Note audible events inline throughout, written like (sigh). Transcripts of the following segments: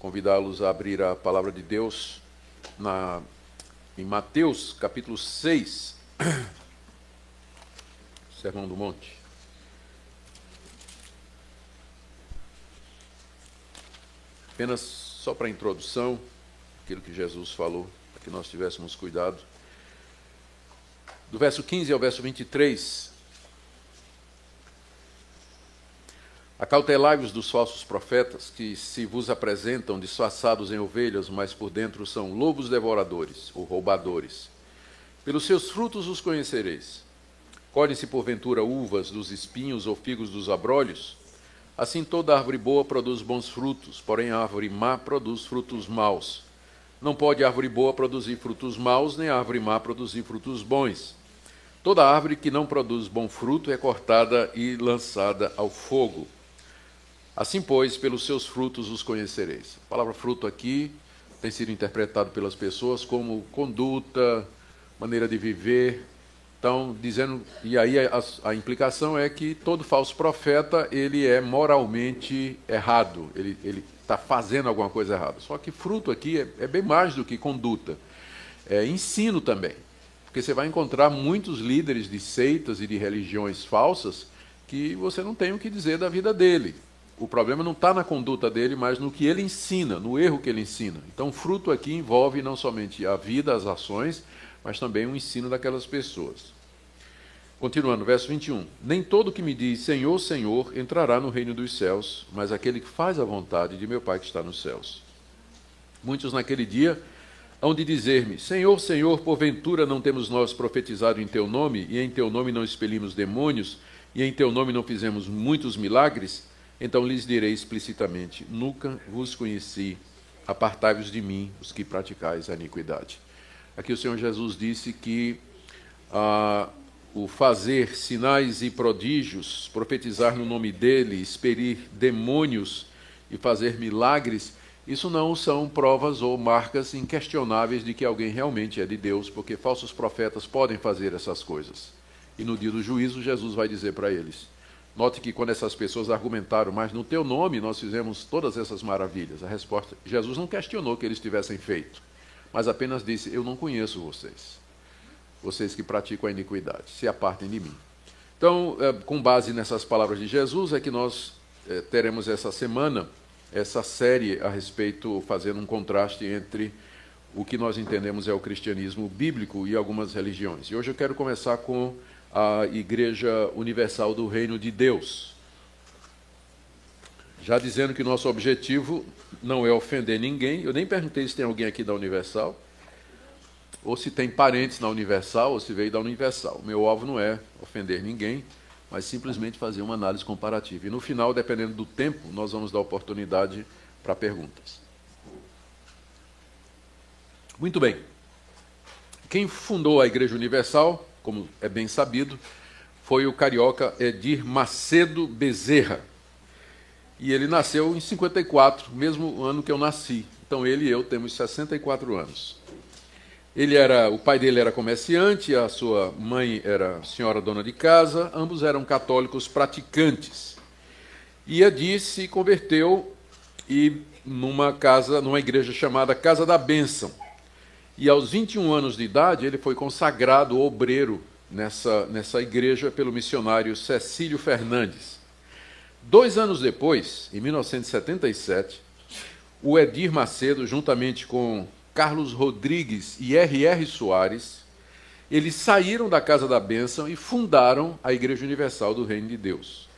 convidá-los a abrir a palavra de Deus na, em Mateus capítulo 6, (coughs) Sermão do Monte. Apenas só para introdução, aquilo que Jesus falou, para que nós tivéssemos cuidado. Do verso 15 ao verso 23, Acautelai-vos dos falsos profetas, que se vos apresentam disfarçados em ovelhas, mas por dentro são lobos devoradores ou roubadores. Pelos seus frutos os conhecereis. Colhem-se porventura uvas dos espinhos ou figos dos abrolhos? Assim toda árvore boa produz bons frutos, porém a árvore má produz frutos maus. Não pode árvore boa produzir frutos maus, nem árvore má produzir frutos bons. Toda árvore que não produz bom fruto é cortada e lançada ao fogo. Assim, pois, pelos seus frutos os conhecereis. A palavra fruto aqui tem sido interpretado pelas pessoas como conduta, maneira de viver. Então, dizendo, e aí a, a implicação é que todo falso profeta ele é moralmente errado, ele está fazendo alguma coisa errada. Só que fruto aqui é, é bem mais do que conduta, é ensino também. Porque você vai encontrar muitos líderes de seitas e de religiões falsas que você não tem o que dizer da vida dele. O problema não está na conduta dele, mas no que ele ensina, no erro que ele ensina. Então, fruto aqui envolve não somente a vida, as ações, mas também o ensino daquelas pessoas. Continuando, verso 21. Nem todo que me diz Senhor, Senhor entrará no reino dos céus, mas aquele que faz a vontade de meu Pai que está nos céus. Muitos naquele dia hão de dizer-me: Senhor, Senhor, porventura não temos nós profetizado em teu nome, e em teu nome não expelimos demônios, e em teu nome não fizemos muitos milagres? Então lhes direi explicitamente: Nunca vos conheci, apartai-vos de mim, os que praticais a iniquidade. Aqui o Senhor Jesus disse que ah, o fazer sinais e prodígios, profetizar no nome dele, expelir demônios e fazer milagres, isso não são provas ou marcas inquestionáveis de que alguém realmente é de Deus, porque falsos profetas podem fazer essas coisas. E no dia do juízo, Jesus vai dizer para eles: Note que quando essas pessoas argumentaram, mas no teu nome nós fizemos todas essas maravilhas, a resposta, Jesus não questionou que eles tivessem feito, mas apenas disse: Eu não conheço vocês, vocês que praticam a iniquidade, se apartem de mim. Então, é, com base nessas palavras de Jesus, é que nós é, teremos essa semana essa série a respeito, fazendo um contraste entre o que nós entendemos é o cristianismo bíblico e algumas religiões. E hoje eu quero começar com a Igreja Universal do Reino de Deus. Já dizendo que nosso objetivo não é ofender ninguém, eu nem perguntei se tem alguém aqui da Universal, ou se tem parentes na Universal, ou se veio da Universal. Meu alvo não é ofender ninguém, mas simplesmente fazer uma análise comparativa. E no final, dependendo do tempo, nós vamos dar oportunidade para perguntas. Muito bem. Quem fundou a Igreja Universal como é bem sabido, foi o carioca Edir Macedo Bezerra. E ele nasceu em 54, mesmo ano que eu nasci. Então ele e eu temos 64 anos. Ele era, o pai dele era comerciante, a sua mãe era senhora dona de casa, ambos eram católicos praticantes. E Edir se converteu e numa casa, numa igreja chamada Casa da Bênção e aos 21 anos de idade, ele foi consagrado obreiro nessa, nessa igreja pelo missionário Cecílio Fernandes. Dois anos depois, em 1977, o Edir Macedo, juntamente com Carlos Rodrigues e R.R. Soares, eles saíram da Casa da Bênção e fundaram a Igreja Universal do Reino de Deus.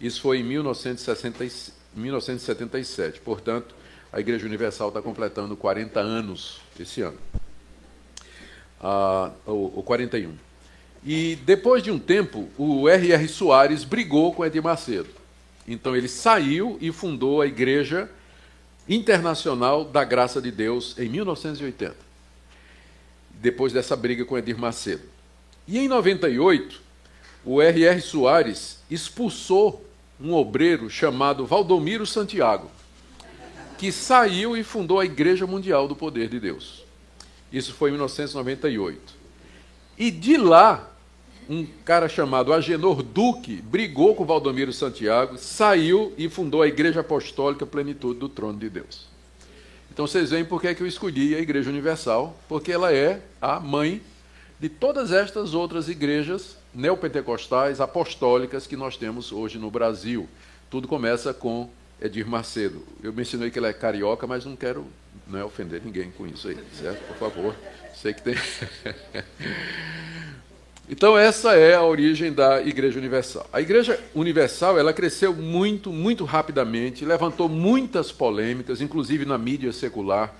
Isso foi em 1977. Portanto, a Igreja Universal está completando 40 anos esse ano. Ah, o, o 41. E depois de um tempo, o R.R. Soares brigou com Edir Macedo. Então ele saiu e fundou a Igreja Internacional da Graça de Deus em 1980. Depois dessa briga com Edir Macedo. E em 98, o R.R. Soares expulsou um obreiro chamado Valdomiro Santiago que saiu e fundou a Igreja Mundial do Poder de Deus. Isso foi em 1998. E de lá, um cara chamado Agenor Duque brigou com Valdomiro Santiago, saiu e fundou a Igreja Apostólica Plenitude do Trono de Deus. Então vocês veem por que, é que eu escolhi a Igreja Universal, porque ela é a mãe de todas estas outras igrejas neopentecostais, apostólicas que nós temos hoje no Brasil. Tudo começa com Edir Macedo. Eu mencionei que ele é carioca, mas não quero não é ofender ninguém com isso aí, certo? Por favor. Sei que tem. (laughs) então essa é a origem da Igreja Universal. A Igreja Universal ela cresceu muito, muito rapidamente, levantou muitas polêmicas, inclusive na mídia secular.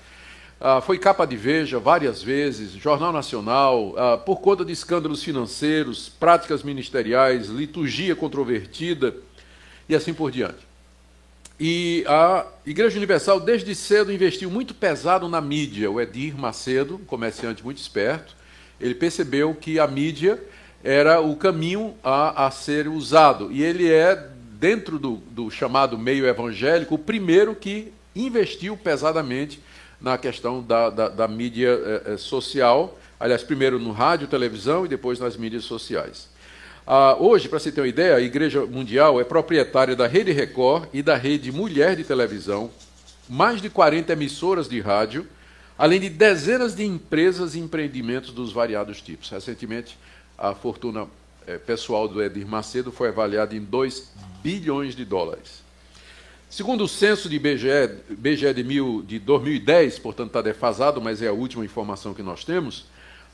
Ah, foi capa de Veja várias vezes, Jornal Nacional, ah, por conta de escândalos financeiros, práticas ministeriais, liturgia controvertida e assim por diante. E a Igreja Universal, desde cedo, investiu muito pesado na mídia. O Edir Macedo, comerciante muito esperto, ele percebeu que a mídia era o caminho a, a ser usado. E ele é, dentro do, do chamado meio evangélico, o primeiro que investiu pesadamente na questão da, da, da mídia eh, social. Aliás, primeiro no rádio, televisão e depois nas mídias sociais. Ah, hoje, para você ter uma ideia, a Igreja Mundial é proprietária da Rede Record e da Rede Mulher de Televisão, mais de 40 emissoras de rádio, além de dezenas de empresas e empreendimentos dos variados tipos. Recentemente, a fortuna eh, pessoal do Edir Macedo foi avaliada em 2 bilhões de dólares. Segundo o censo de BGE, de, mil, de 2010, portanto está defasado, mas é a última informação que nós temos,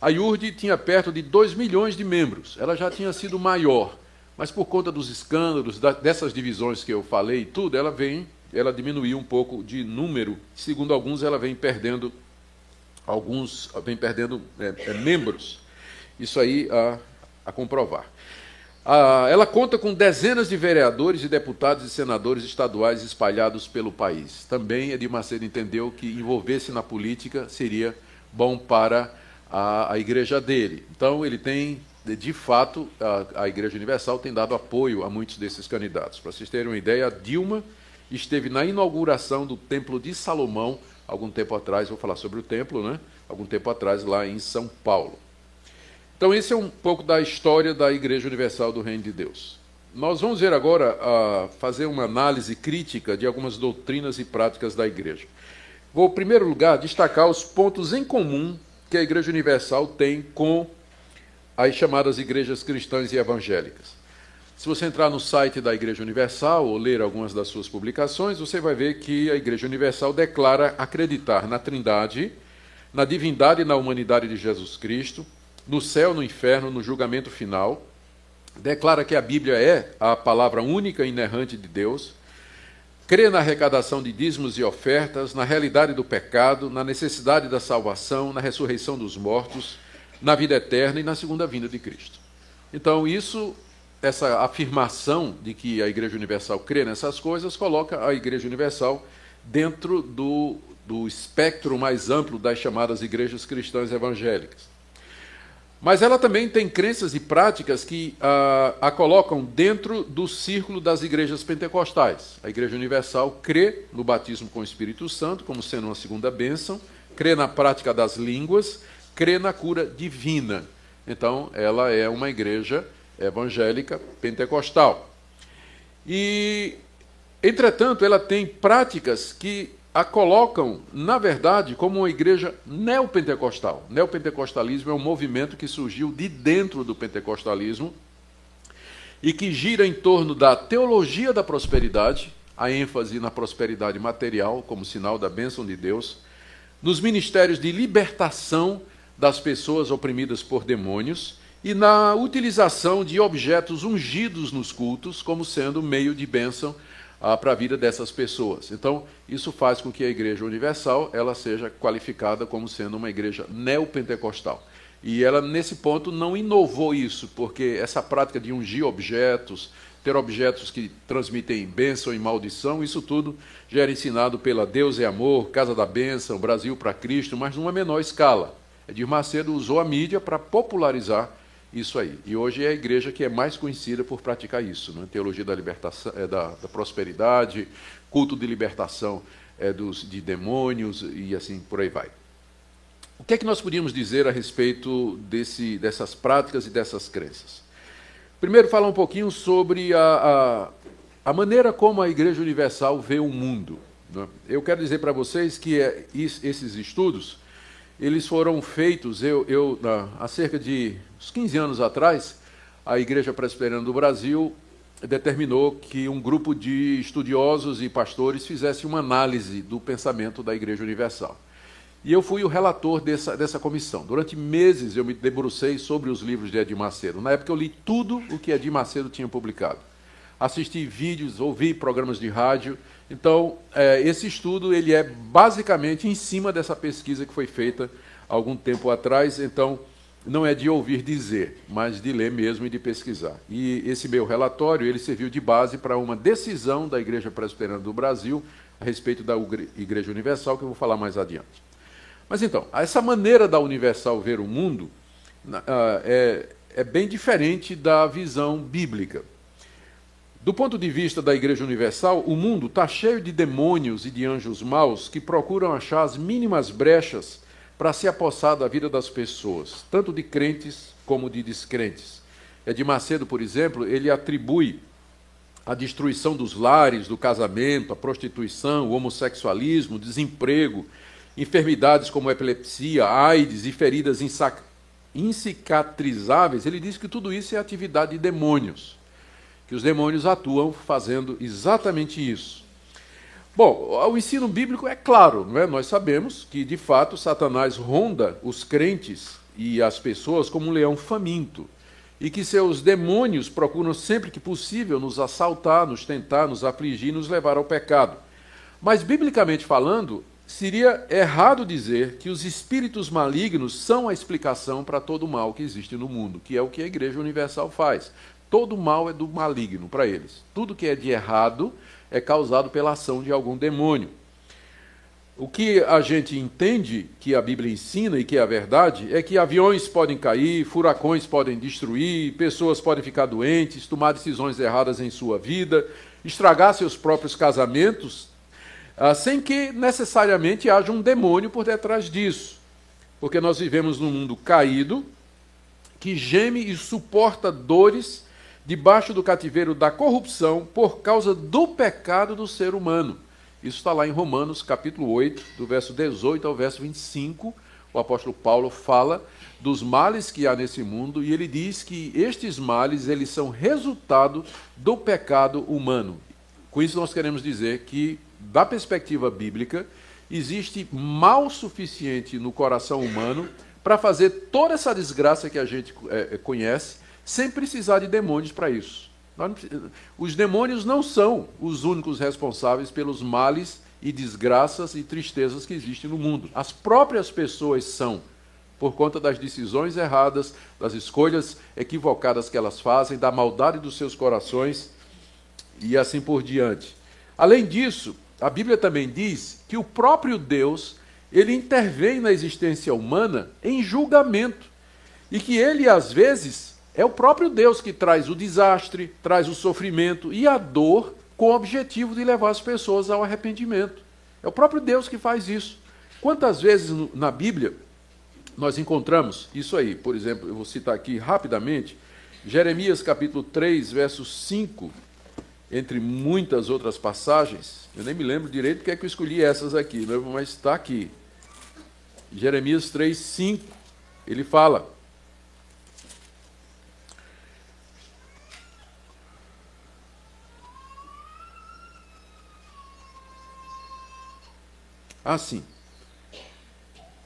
a IURD tinha perto de 2 milhões de membros. Ela já tinha sido maior, mas por conta dos escândalos, dessas divisões que eu falei, tudo, ela vem, ela diminuiu um pouco de número. Segundo alguns, ela vem perdendo alguns, vem perdendo é, é, membros. Isso aí a, a comprovar. Ah, ela conta com dezenas de vereadores e deputados e senadores estaduais espalhados pelo país. Também Edir Macedo entendeu que envolver-se na política seria bom para a, a igreja dele. Então, ele tem, de fato, a, a Igreja Universal tem dado apoio a muitos desses candidatos. Para vocês terem uma ideia, a Dilma esteve na inauguração do Templo de Salomão, algum tempo atrás, vou falar sobre o templo, né? Algum tempo atrás, lá em São Paulo. Então, esse é um pouco da história da Igreja Universal do Reino de Deus. Nós vamos ver agora uh, fazer uma análise crítica de algumas doutrinas e práticas da igreja. Vou, em primeiro lugar, destacar os pontos em comum que a Igreja Universal tem com as chamadas igrejas cristãs e evangélicas. Se você entrar no site da Igreja Universal ou ler algumas das suas publicações, você vai ver que a Igreja Universal declara acreditar na Trindade, na divindade e na humanidade de Jesus Cristo, no céu, no inferno, no julgamento final, declara que a Bíblia é a palavra única e inerrante de Deus, crê na arrecadação de dízimos e ofertas, na realidade do pecado, na necessidade da salvação, na ressurreição dos mortos, na vida eterna e na segunda vinda de Cristo. Então, isso, essa afirmação de que a Igreja Universal crê nessas coisas, coloca a Igreja Universal dentro do, do espectro mais amplo das chamadas igrejas cristãs evangélicas. Mas ela também tem crenças e práticas que ah, a colocam dentro do círculo das igrejas pentecostais. A Igreja Universal crê no batismo com o Espírito Santo como sendo uma segunda bênção, crê na prática das línguas, crê na cura divina. Então, ela é uma igreja evangélica pentecostal. E, entretanto, ela tem práticas que a colocam, na verdade, como uma igreja neopentecostal. Neopentecostalismo é um movimento que surgiu de dentro do pentecostalismo e que gira em torno da teologia da prosperidade, a ênfase na prosperidade material como sinal da bênção de Deus, nos ministérios de libertação das pessoas oprimidas por demônios e na utilização de objetos ungidos nos cultos como sendo meio de bênção ah, para a vida dessas pessoas. Então, isso faz com que a Igreja Universal ela seja qualificada como sendo uma igreja neopentecostal. E ela, nesse ponto, não inovou isso, porque essa prática de ungir objetos, ter objetos que transmitem bênção e maldição, isso tudo já era ensinado pela Deus é Amor, Casa da Bênção, Brasil para Cristo, mas numa menor escala. Edir Macedo usou a mídia para popularizar isso aí. E hoje é a igreja que é mais conhecida por praticar isso, né? teologia da libertação, é, da, da, prosperidade, culto de libertação é, dos, de demônios e assim por aí vai. O que é que nós podíamos dizer a respeito desse, dessas práticas e dessas crenças? Primeiro, falar um pouquinho sobre a, a, a maneira como a Igreja Universal vê o mundo. Né? Eu quero dizer para vocês que é, esses estudos eles foram feitos, eu, eu há cerca de uns 15 anos atrás, a Igreja Presbiteriana do Brasil determinou que um grupo de estudiosos e pastores fizesse uma análise do pensamento da Igreja Universal. E eu fui o relator dessa, dessa comissão. Durante meses eu me debrucei sobre os livros de Edir Macedo. Na época eu li tudo o que Edir Macedo tinha publicado. Assisti vídeos, ouvi programas de rádio. Então, é, esse estudo ele é basicamente em cima dessa pesquisa que foi feita algum tempo atrás. Então, não é de ouvir dizer, mas de ler mesmo e de pesquisar. E esse meu relatório ele serviu de base para uma decisão da Igreja Presbiteriana do Brasil a respeito da Igreja Universal, que eu vou falar mais adiante. Mas então, essa maneira da Universal ver o mundo é, é bem diferente da visão bíblica. Do ponto de vista da Igreja Universal, o mundo está cheio de demônios e de anjos maus que procuram achar as mínimas brechas para se apossar da vida das pessoas, tanto de crentes como de descrentes. É de Macedo, por exemplo, ele atribui a destruição dos lares, do casamento, a prostituição, o homossexualismo, o desemprego, enfermidades como epilepsia, AIDS e feridas insicatrizáveis, ele diz que tudo isso é atividade de demônios, que os demônios atuam fazendo exatamente isso. Bom, o ensino bíblico é claro, não é? nós sabemos que, de fato, Satanás ronda os crentes e as pessoas como um leão faminto, e que seus demônios procuram sempre que possível nos assaltar, nos tentar, nos afligir, nos levar ao pecado. Mas, biblicamente falando, seria errado dizer que os espíritos malignos são a explicação para todo o mal que existe no mundo, que é o que a Igreja Universal faz. Todo mal é do maligno para eles. Tudo que é de errado é causado pela ação de algum demônio. O que a gente entende que a Bíblia ensina e que é a verdade é que aviões podem cair, furacões podem destruir, pessoas podem ficar doentes, tomar decisões erradas em sua vida, estragar seus próprios casamentos, ah, sem que necessariamente haja um demônio por detrás disso. Porque nós vivemos num mundo caído, que geme e suporta dores debaixo do cativeiro da corrupção por causa do pecado do ser humano. Isso está lá em Romanos, capítulo 8, do verso 18 ao verso 25. O apóstolo Paulo fala dos males que há nesse mundo e ele diz que estes males eles são resultado do pecado humano. Com isso nós queremos dizer que da perspectiva bíblica, existe mal suficiente no coração humano para fazer toda essa desgraça que a gente é, conhece, sem precisar de demônios para isso. Os demônios não são os únicos responsáveis pelos males e desgraças e tristezas que existem no mundo. As próprias pessoas são, por conta das decisões erradas, das escolhas equivocadas que elas fazem, da maldade dos seus corações e assim por diante. Além disso, a Bíblia também diz que o próprio Deus, ele intervém na existência humana em julgamento. E que ele, às vezes, é o próprio Deus que traz o desastre, traz o sofrimento e a dor com o objetivo de levar as pessoas ao arrependimento. É o próprio Deus que faz isso. Quantas vezes na Bíblia nós encontramos isso aí? Por exemplo, eu vou citar aqui rapidamente, Jeremias capítulo 3, verso 5 entre muitas outras passagens, eu nem me lembro direito porque é que eu escolhi essas aqui, mas está aqui. Jeremias 3, 5, ele fala. Assim.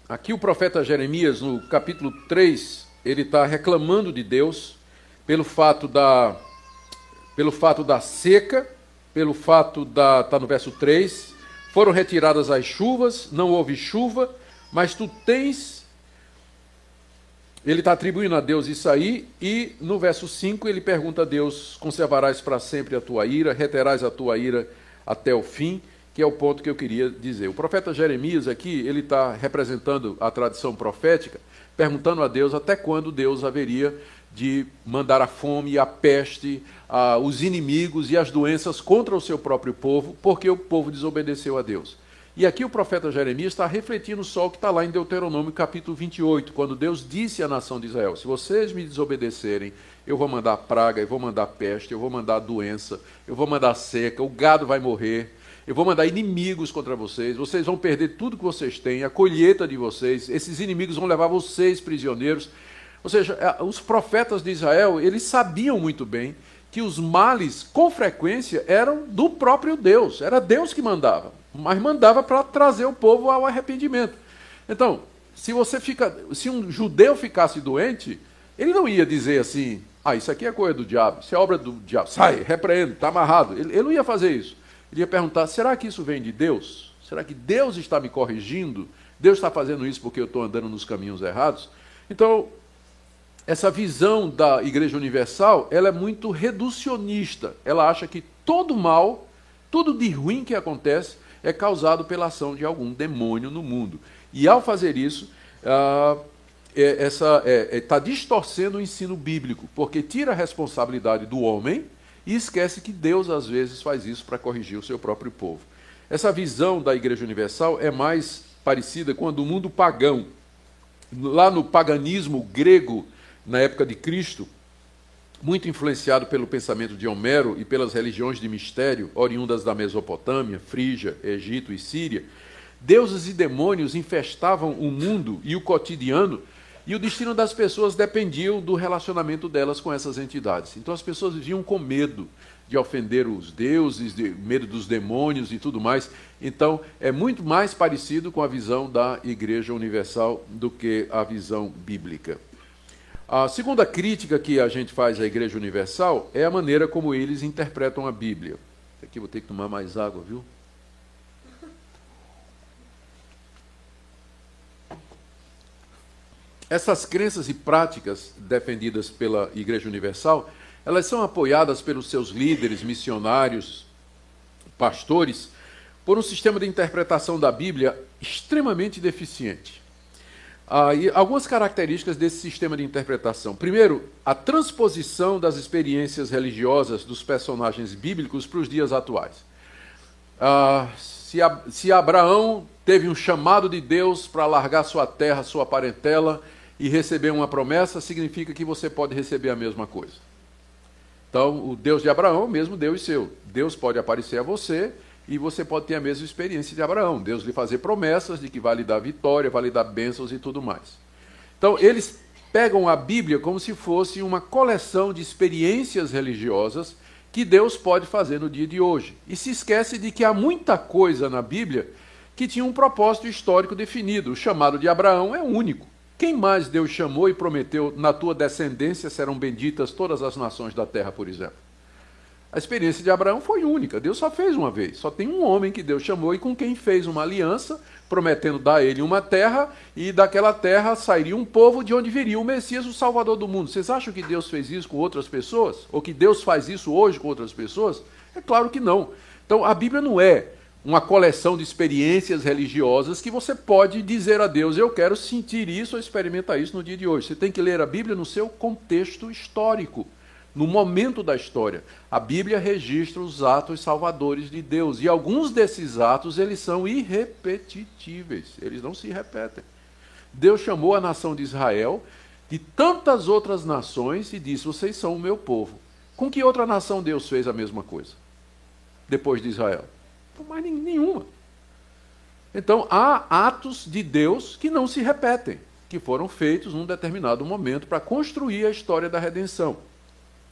Aqui o profeta Jeremias, no capítulo 3, ele está reclamando de Deus pelo fato da pelo fato da seca, pelo fato da. Está no verso 3. Foram retiradas as chuvas, não houve chuva, mas tu tens. Ele está atribuindo a Deus isso aí, e no verso 5 ele pergunta a Deus: conservarás para sempre a tua ira, reterás a tua ira até o fim, que é o ponto que eu queria dizer. O profeta Jeremias aqui, ele está representando a tradição profética, perguntando a Deus até quando Deus haveria de mandar a fome, a peste, a, os inimigos e as doenças contra o seu próprio povo, porque o povo desobedeceu a Deus. E aqui o profeta Jeremias está refletindo só o que está lá em Deuteronômio capítulo 28, quando Deus disse à nação de Israel: Se vocês me desobedecerem, eu vou mandar praga, eu vou mandar peste, eu vou mandar doença, eu vou mandar seca, o gado vai morrer, eu vou mandar inimigos contra vocês, vocês vão perder tudo que vocês têm, a colheita de vocês, esses inimigos vão levar vocês prisioneiros. Ou seja, os profetas de Israel, eles sabiam muito bem que os males, com frequência, eram do próprio Deus, era Deus que mandava, mas mandava para trazer o povo ao arrependimento. Então, se você fica, se um judeu ficasse doente, ele não ia dizer assim, ah, isso aqui é coisa do diabo, isso é obra do diabo, sai, repreende, está amarrado. Ele, ele não ia fazer isso. Ele ia perguntar: será que isso vem de Deus? Será que Deus está me corrigindo? Deus está fazendo isso porque eu estou andando nos caminhos errados? Então, essa visão da Igreja Universal, ela é muito reducionista. Ela acha que todo mal, tudo de ruim que acontece, é causado pela ação de algum demônio no mundo. E ao fazer isso, ah, é, está é, é, tá distorcendo o ensino bíblico, porque tira a responsabilidade do homem e esquece que Deus às vezes faz isso para corrigir o seu próprio povo. Essa visão da Igreja Universal é mais parecida com a do mundo pagão. Lá no paganismo grego, na época de Cristo, muito influenciado pelo pensamento de Homero e pelas religiões de mistério oriundas da Mesopotâmia, Frígia, Egito e Síria, deuses e demônios infestavam o mundo e o cotidiano e o destino das pessoas dependiam do relacionamento delas com essas entidades. Então as pessoas viviam com medo de ofender os deuses, de medo dos demônios e tudo mais. Então é muito mais parecido com a visão da Igreja Universal do que a visão bíblica. A segunda crítica que a gente faz à Igreja Universal é a maneira como eles interpretam a Bíblia. Aqui vou ter que tomar mais água, viu? Essas crenças e práticas defendidas pela Igreja Universal, elas são apoiadas pelos seus líderes, missionários, pastores, por um sistema de interpretação da Bíblia extremamente deficiente. Ah, algumas características desse sistema de interpretação. Primeiro, a transposição das experiências religiosas dos personagens bíblicos para os dias atuais. Ah, se, se Abraão teve um chamado de Deus para largar sua terra, sua parentela e receber uma promessa, significa que você pode receber a mesma coisa. Então, o Deus de Abraão, mesmo Deus seu. Deus pode aparecer a você e você pode ter a mesma experiência de Abraão. Deus lhe fazer promessas de que vai lhe dar vitória, vai lhe dar bênçãos e tudo mais. Então, eles pegam a Bíblia como se fosse uma coleção de experiências religiosas que Deus pode fazer no dia de hoje. E se esquece de que há muita coisa na Bíblia que tinha um propósito histórico definido. O chamado de Abraão é único. Quem mais Deus chamou e prometeu, na tua descendência serão benditas todas as nações da terra, por exemplo? A experiência de Abraão foi única, Deus só fez uma vez. Só tem um homem que Deus chamou e com quem fez uma aliança, prometendo dar a ele uma terra, e daquela terra sairia um povo de onde viria o Messias, o Salvador do mundo. Vocês acham que Deus fez isso com outras pessoas? Ou que Deus faz isso hoje com outras pessoas? É claro que não. Então a Bíblia não é uma coleção de experiências religiosas que você pode dizer a Deus: Eu quero sentir isso ou experimentar isso no dia de hoje. Você tem que ler a Bíblia no seu contexto histórico, no momento da história. A Bíblia registra os atos salvadores de Deus e alguns desses atos eles são irrepetíveis, eles não se repetem. Deus chamou a nação de Israel de tantas outras nações e disse: Vocês são o meu povo. Com que outra nação Deus fez a mesma coisa? Depois de Israel? Mais nenhuma. Então, há atos de Deus que não se repetem, que foram feitos num determinado momento para construir a história da redenção,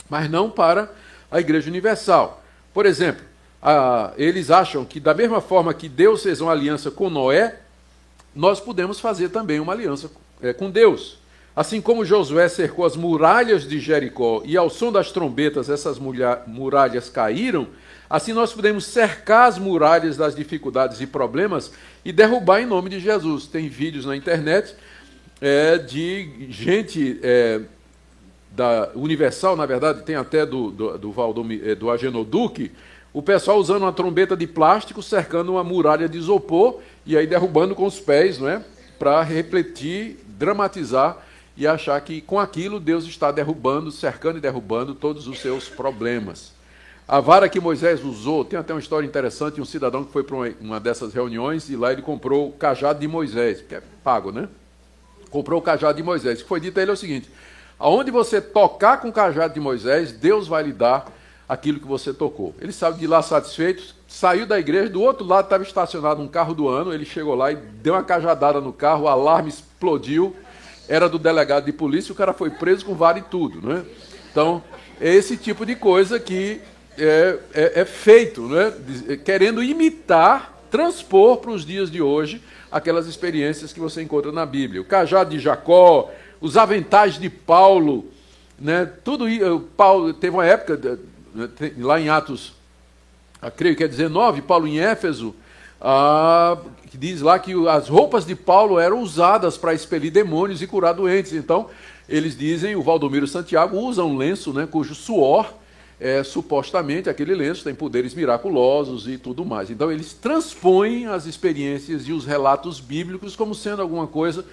mas não para a Igreja Universal. Por exemplo, a, eles acham que, da mesma forma que Deus fez uma aliança com Noé, nós podemos fazer também uma aliança é, com Deus. Assim como Josué cercou as muralhas de Jericó e, ao som das trombetas, essas muralhas caíram, Assim nós podemos cercar as muralhas das dificuldades e problemas e derrubar em nome de Jesus. Tem vídeos na internet é, de gente é, da Universal, na verdade, tem até do, do, do, é, do Agenoduque, o pessoal usando uma trombeta de plástico cercando uma muralha de isopor e aí derrubando com os pés, não é? Para refletir, dramatizar e achar que com aquilo Deus está derrubando, cercando e derrubando todos os seus problemas. A vara que Moisés usou, tem até uma história interessante, um cidadão que foi para uma dessas reuniões e lá ele comprou o cajado de Moisés, que é pago, né? Comprou o cajado de Moisés. O que foi dito a ele é o seguinte: aonde você tocar com o cajado de Moisés, Deus vai lhe dar aquilo que você tocou. Ele saiu de lá satisfeito, saiu da igreja, do outro lado estava estacionado um carro do ano, ele chegou lá e deu uma cajadada no carro, o alarme explodiu, era do delegado de polícia, o cara foi preso com vara e tudo. Né? Então, é esse tipo de coisa que é, é, é feito, né? querendo imitar, transpor para os dias de hoje aquelas experiências que você encontra na Bíblia. O cajado de Jacó, os aventais de Paulo, né? tudo Paulo teve uma época né, lá em Atos, creio que é 19, Paulo em Éfeso, ah, que diz lá que as roupas de Paulo eram usadas para expelir demônios e curar doentes. Então, eles dizem, o Valdomiro Santiago usa um lenço né, cujo suor é, supostamente aquele lenço tem poderes miraculosos e tudo mais. Então eles transpõem as experiências e os relatos bíblicos como sendo alguma coisa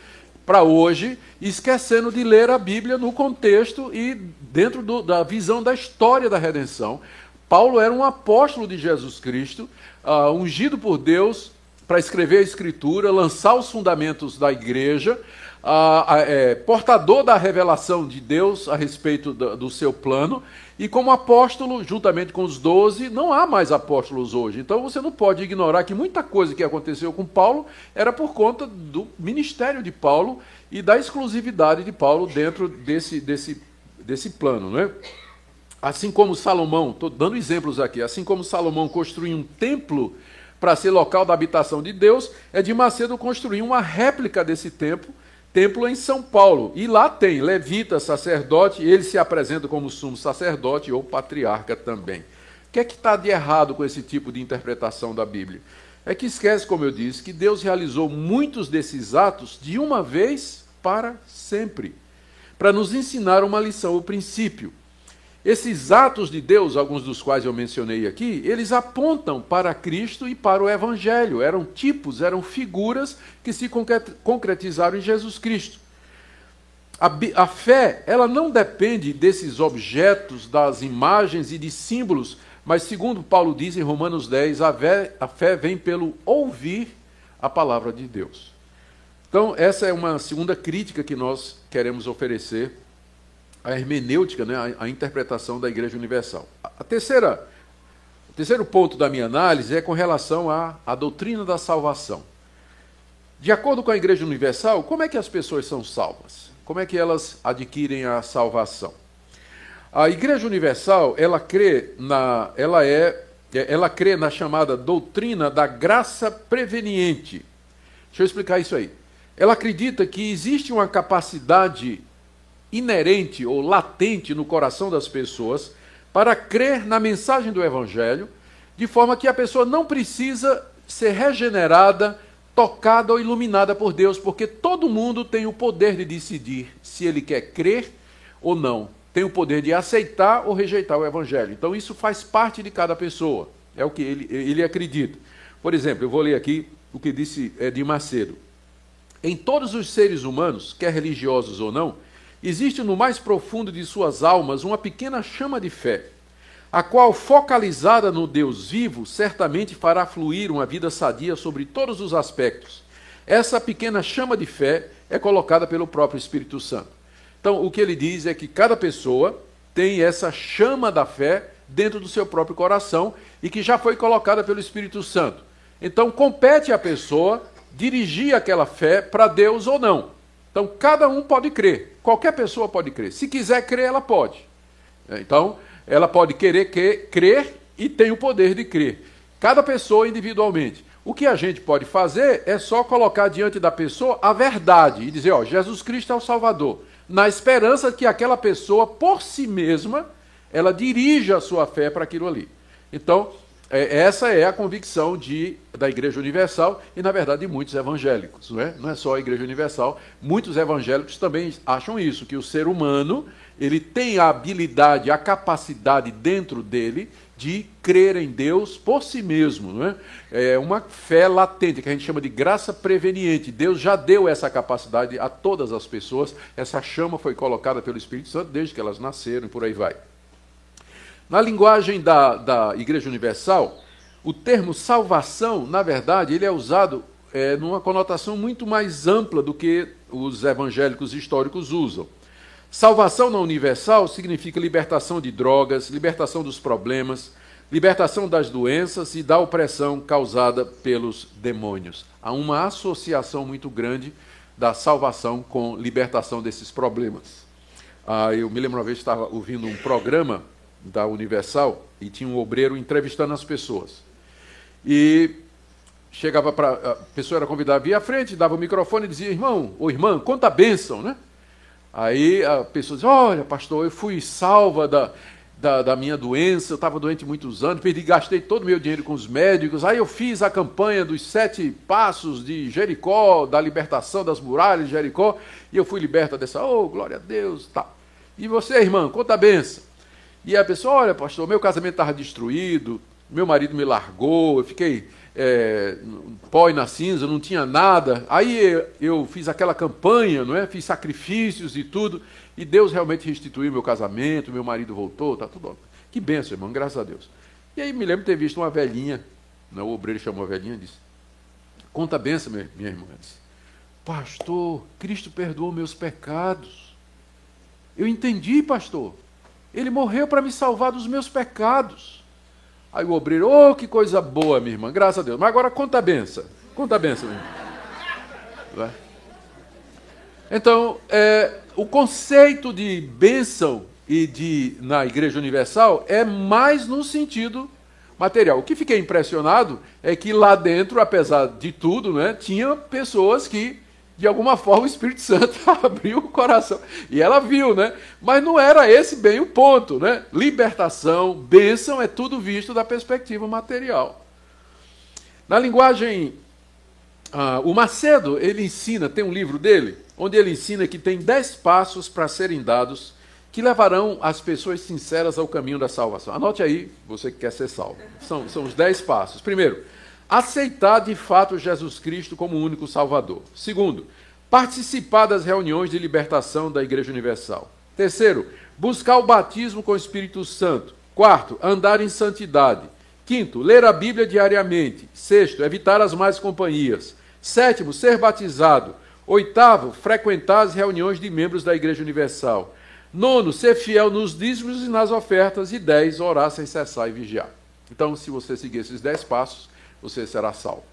para hoje, esquecendo de ler a Bíblia no contexto e dentro do, da visão da história da redenção. Paulo era um apóstolo de Jesus Cristo, uh, ungido por Deus para escrever a Escritura, lançar os fundamentos da igreja, uh, uh, é, portador da revelação de Deus a respeito do, do seu plano, e como apóstolo, juntamente com os doze, não há mais apóstolos hoje. Então você não pode ignorar que muita coisa que aconteceu com Paulo era por conta do ministério de Paulo e da exclusividade de Paulo dentro desse, desse, desse plano. Não é? Assim como Salomão, estou dando exemplos aqui, assim como Salomão construiu um templo para ser local da habitação de Deus, é de Macedo construir uma réplica desse templo templo em São Paulo. E lá tem levita, sacerdote, ele se apresenta como sumo sacerdote ou patriarca também. O que é que está de errado com esse tipo de interpretação da Bíblia? É que esquece, como eu disse, que Deus realizou muitos desses atos de uma vez para sempre, para nos ensinar uma lição, o princípio. Esses atos de Deus, alguns dos quais eu mencionei aqui, eles apontam para Cristo e para o Evangelho. Eram tipos, eram figuras que se concretizaram em Jesus Cristo. A, a fé, ela não depende desses objetos, das imagens e de símbolos, mas, segundo Paulo diz em Romanos 10, a fé, a fé vem pelo ouvir a palavra de Deus. Então, essa é uma segunda crítica que nós queremos oferecer a hermenêutica, né, a, a interpretação da Igreja Universal. A, terceira, o terceiro ponto da minha análise é com relação à, à doutrina da salvação. De acordo com a Igreja Universal, como é que as pessoas são salvas? Como é que elas adquirem a salvação? A Igreja Universal, ela crê na, ela é, ela crê na chamada doutrina da graça preveniente. Deixa eu explicar isso aí. Ela acredita que existe uma capacidade inerente ou latente no coração das pessoas para crer na mensagem do Evangelho, de forma que a pessoa não precisa ser regenerada, tocada ou iluminada por Deus, porque todo mundo tem o poder de decidir se ele quer crer ou não, tem o poder de aceitar ou rejeitar o Evangelho. Então isso faz parte de cada pessoa, é o que ele, ele acredita. Por exemplo, eu vou ler aqui o que disse Edir Macedo. Em todos os seres humanos, quer religiosos ou não, existe no mais profundo de suas almas uma pequena chama de fé, a qual, focalizada no Deus vivo, certamente fará fluir uma vida sadia sobre todos os aspectos. Essa pequena chama de fé é colocada pelo próprio Espírito Santo. Então, o que ele diz é que cada pessoa tem essa chama da fé dentro do seu próprio coração e que já foi colocada pelo Espírito Santo. Então, compete à pessoa dirigir aquela fé para Deus ou não. Então, cada um pode crer, qualquer pessoa pode crer. Se quiser crer, ela pode. Então, ela pode querer que, crer e tem o poder de crer. Cada pessoa individualmente. O que a gente pode fazer é só colocar diante da pessoa a verdade e dizer: ó, Jesus Cristo é o Salvador, na esperança que aquela pessoa, por si mesma, ela dirija a sua fé para aquilo ali. Então, é, essa é a convicção de, da Igreja Universal e, na verdade, de muitos evangélicos. Não é? não é só a Igreja Universal, muitos evangélicos também acham isso, que o ser humano ele tem a habilidade, a capacidade dentro dele de crer em Deus por si mesmo. Não é? é uma fé latente, que a gente chama de graça preveniente. Deus já deu essa capacidade a todas as pessoas, essa chama foi colocada pelo Espírito Santo desde que elas nasceram e por aí vai. Na linguagem da, da Igreja Universal, o termo salvação, na verdade, ele é usado é, numa conotação muito mais ampla do que os evangélicos históricos usam. Salvação na universal significa libertação de drogas, libertação dos problemas, libertação das doenças e da opressão causada pelos demônios. Há uma associação muito grande da salvação com libertação desses problemas. Ah, eu me lembro uma vez que estava ouvindo um programa da Universal e tinha um obreiro entrevistando as pessoas. E chegava para. A pessoa era convidada a vir à frente, dava o microfone e dizia: irmão ou irmã, conta a bênção, né? Aí a pessoa dizia: olha, pastor, eu fui salva da, da, da minha doença, eu estava doente muitos anos, perdi, gastei todo o meu dinheiro com os médicos, aí eu fiz a campanha dos sete passos de Jericó, da libertação das muralhas de Jericó, e eu fui liberta dessa, oh, glória a Deus, tá. E você, irmã, conta a benção. E a pessoa, olha, pastor, meu casamento estava destruído, meu marido me largou, eu fiquei é, pó e na cinza, não tinha nada. Aí eu fiz aquela campanha, não é? Fiz sacrifícios e tudo, e Deus realmente restituiu meu casamento, meu marido voltou, tá tudo. Que benção, irmão, graças a Deus. E aí me lembro ter visto uma velhinha, não, o obreiro chamou a velhinha e disse: Conta a benção, minha, minha irmã. Disse, pastor, Cristo perdoou meus pecados. Eu entendi, pastor. Ele morreu para me salvar dos meus pecados. Aí o obreiro, oh, que coisa boa, minha irmã, graças a Deus. Mas agora conta a benção. Conta a benção, minha irmã. Então, é, o conceito de bênção e de na Igreja Universal é mais no sentido material. O que fiquei impressionado é que lá dentro, apesar de tudo, né, tinha pessoas que de alguma forma o Espírito Santo (laughs) abriu o coração. E ela viu, né? Mas não era esse bem o ponto, né? Libertação, bênção é tudo visto da perspectiva material. Na linguagem, ah, o Macedo, ele ensina, tem um livro dele, onde ele ensina que tem dez passos para serem dados que levarão as pessoas sinceras ao caminho da salvação. Anote aí, você que quer ser salvo. São, são os dez passos. Primeiro, aceitar de fato Jesus Cristo como o único Salvador. Segundo, participar das reuniões de libertação da Igreja Universal. Terceiro, buscar o batismo com o Espírito Santo. Quarto, andar em santidade. Quinto, ler a Bíblia diariamente. Sexto, evitar as más companhias. Sétimo, ser batizado. Oitavo, frequentar as reuniões de membros da Igreja Universal. Nono, ser fiel nos dízimos e nas ofertas. E dez, orar sem cessar e vigiar. Então, se você seguir esses dez passos, você será salvo.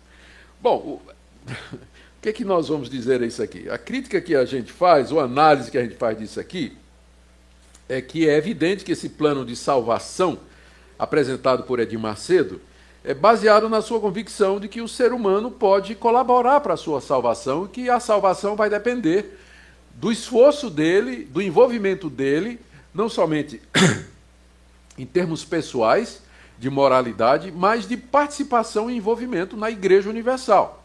Bom, (laughs) o, que, é que nós vamos dizer a isso aqui? A crítica que a gente faz, ou a análise que a gente faz disso aqui, é que é evidente que esse plano de salvação apresentado por Edir Macedo é baseado na sua convicção de que o ser humano pode colaborar para a sua salvação e que a salvação vai depender do esforço dele, do envolvimento dele, não somente (coughs) em termos pessoais, de moralidade, mas de participação e envolvimento na Igreja Universal.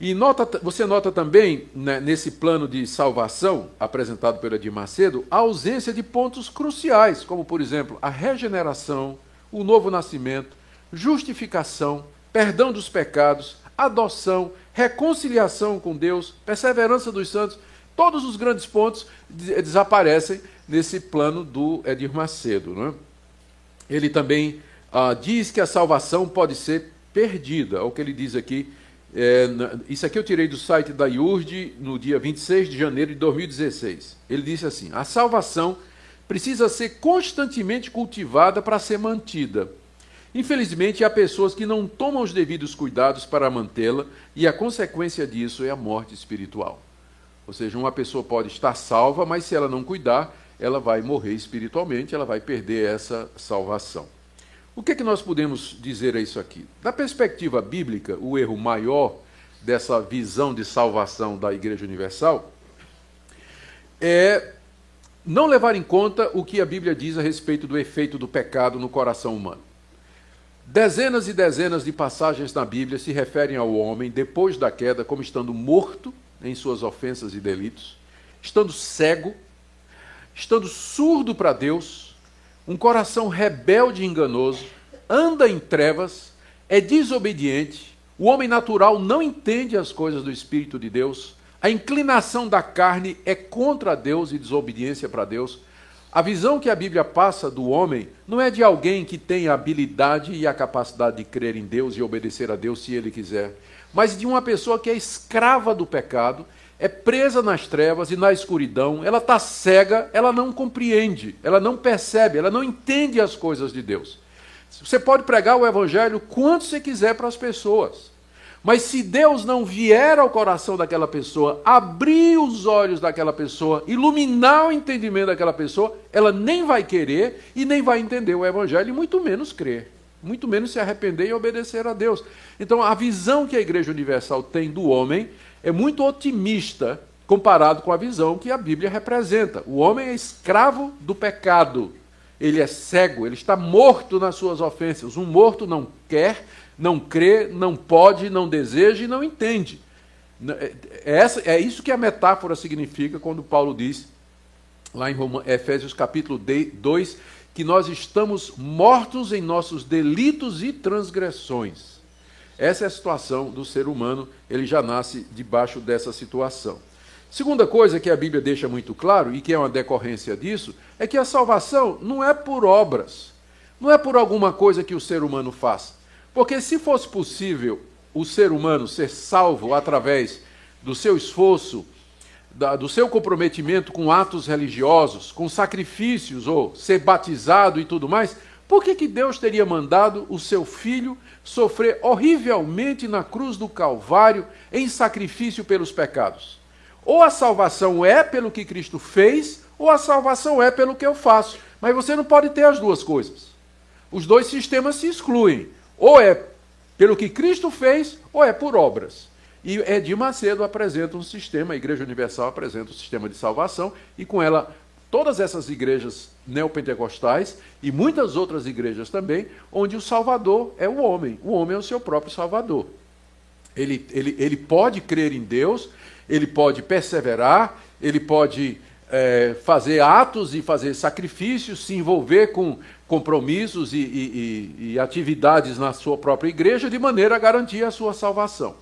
E nota, você nota também, né, nesse plano de salvação apresentado pelo Edir Macedo, a ausência de pontos cruciais, como, por exemplo, a regeneração, o novo nascimento, justificação, perdão dos pecados, adoção, reconciliação com Deus, perseverança dos santos. Todos os grandes pontos desaparecem nesse plano do Edir Macedo. Não é? Ele também ah, diz que a salvação pode ser perdida. É o que ele diz aqui. É, isso aqui eu tirei do site da IURD no dia 26 de janeiro de 2016. Ele disse assim: a salvação precisa ser constantemente cultivada para ser mantida. Infelizmente, há pessoas que não tomam os devidos cuidados para mantê-la, e a consequência disso é a morte espiritual. Ou seja, uma pessoa pode estar salva, mas se ela não cuidar, ela vai morrer espiritualmente, ela vai perder essa salvação. O que, é que nós podemos dizer a isso aqui? Da perspectiva bíblica, o erro maior dessa visão de salvação da Igreja Universal é não levar em conta o que a Bíblia diz a respeito do efeito do pecado no coração humano. Dezenas e dezenas de passagens na Bíblia se referem ao homem depois da queda como estando morto em suas ofensas e delitos, estando cego estando surdo para Deus, um coração rebelde e enganoso, anda em trevas, é desobediente, o homem natural não entende as coisas do Espírito de Deus, a inclinação da carne é contra Deus e desobediência para Deus. A visão que a Bíblia passa do homem não é de alguém que tem a habilidade e a capacidade de crer em Deus e obedecer a Deus se ele quiser, mas de uma pessoa que é escrava do pecado é presa nas trevas e na escuridão, ela está cega, ela não compreende, ela não percebe, ela não entende as coisas de Deus. Você pode pregar o evangelho quanto você quiser para as pessoas. Mas se Deus não vier ao coração daquela pessoa, abrir os olhos daquela pessoa, iluminar o entendimento daquela pessoa, ela nem vai querer e nem vai entender o Evangelho, e muito menos crer, muito menos se arrepender e obedecer a Deus. Então, a visão que a Igreja Universal tem do homem é muito otimista comparado com a visão que a Bíblia representa. O homem é escravo do pecado, ele é cego, ele está morto nas suas ofensas. Um morto não quer não crê, não pode, não deseja e não entende. É, é, é isso que a metáfora significa quando Paulo diz, lá em Efésios capítulo 2, que nós estamos mortos em nossos delitos e transgressões. Essa é a situação do ser humano, ele já nasce debaixo dessa situação. Segunda coisa que a Bíblia deixa muito claro, e que é uma decorrência disso, é que a salvação não é por obras, não é por alguma coisa que o ser humano faz. Porque se fosse possível o ser humano ser salvo através do seu esforço, da, do seu comprometimento com atos religiosos, com sacrifícios, ou ser batizado e tudo mais, por que, que Deus teria mandado o seu filho sofrer horrivelmente na cruz do Calvário em sacrifício pelos pecados? Ou a salvação é pelo que Cristo fez, ou a salvação é pelo que eu faço. Mas você não pode ter as duas coisas. Os dois sistemas se excluem. Ou é pelo que Cristo fez, ou é por obras. E Edir Macedo apresenta um sistema, a Igreja Universal apresenta um sistema de salvação, e com ela todas essas igrejas neopentecostais e muitas outras igrejas também, onde o Salvador é o homem, o homem é o seu próprio Salvador. Ele, ele, ele pode crer em Deus, ele pode perseverar, ele pode é, fazer atos e fazer sacrifícios, se envolver com compromissos e, e, e, atividades na sua própria igreja, de maneira a garantir a sua salvação.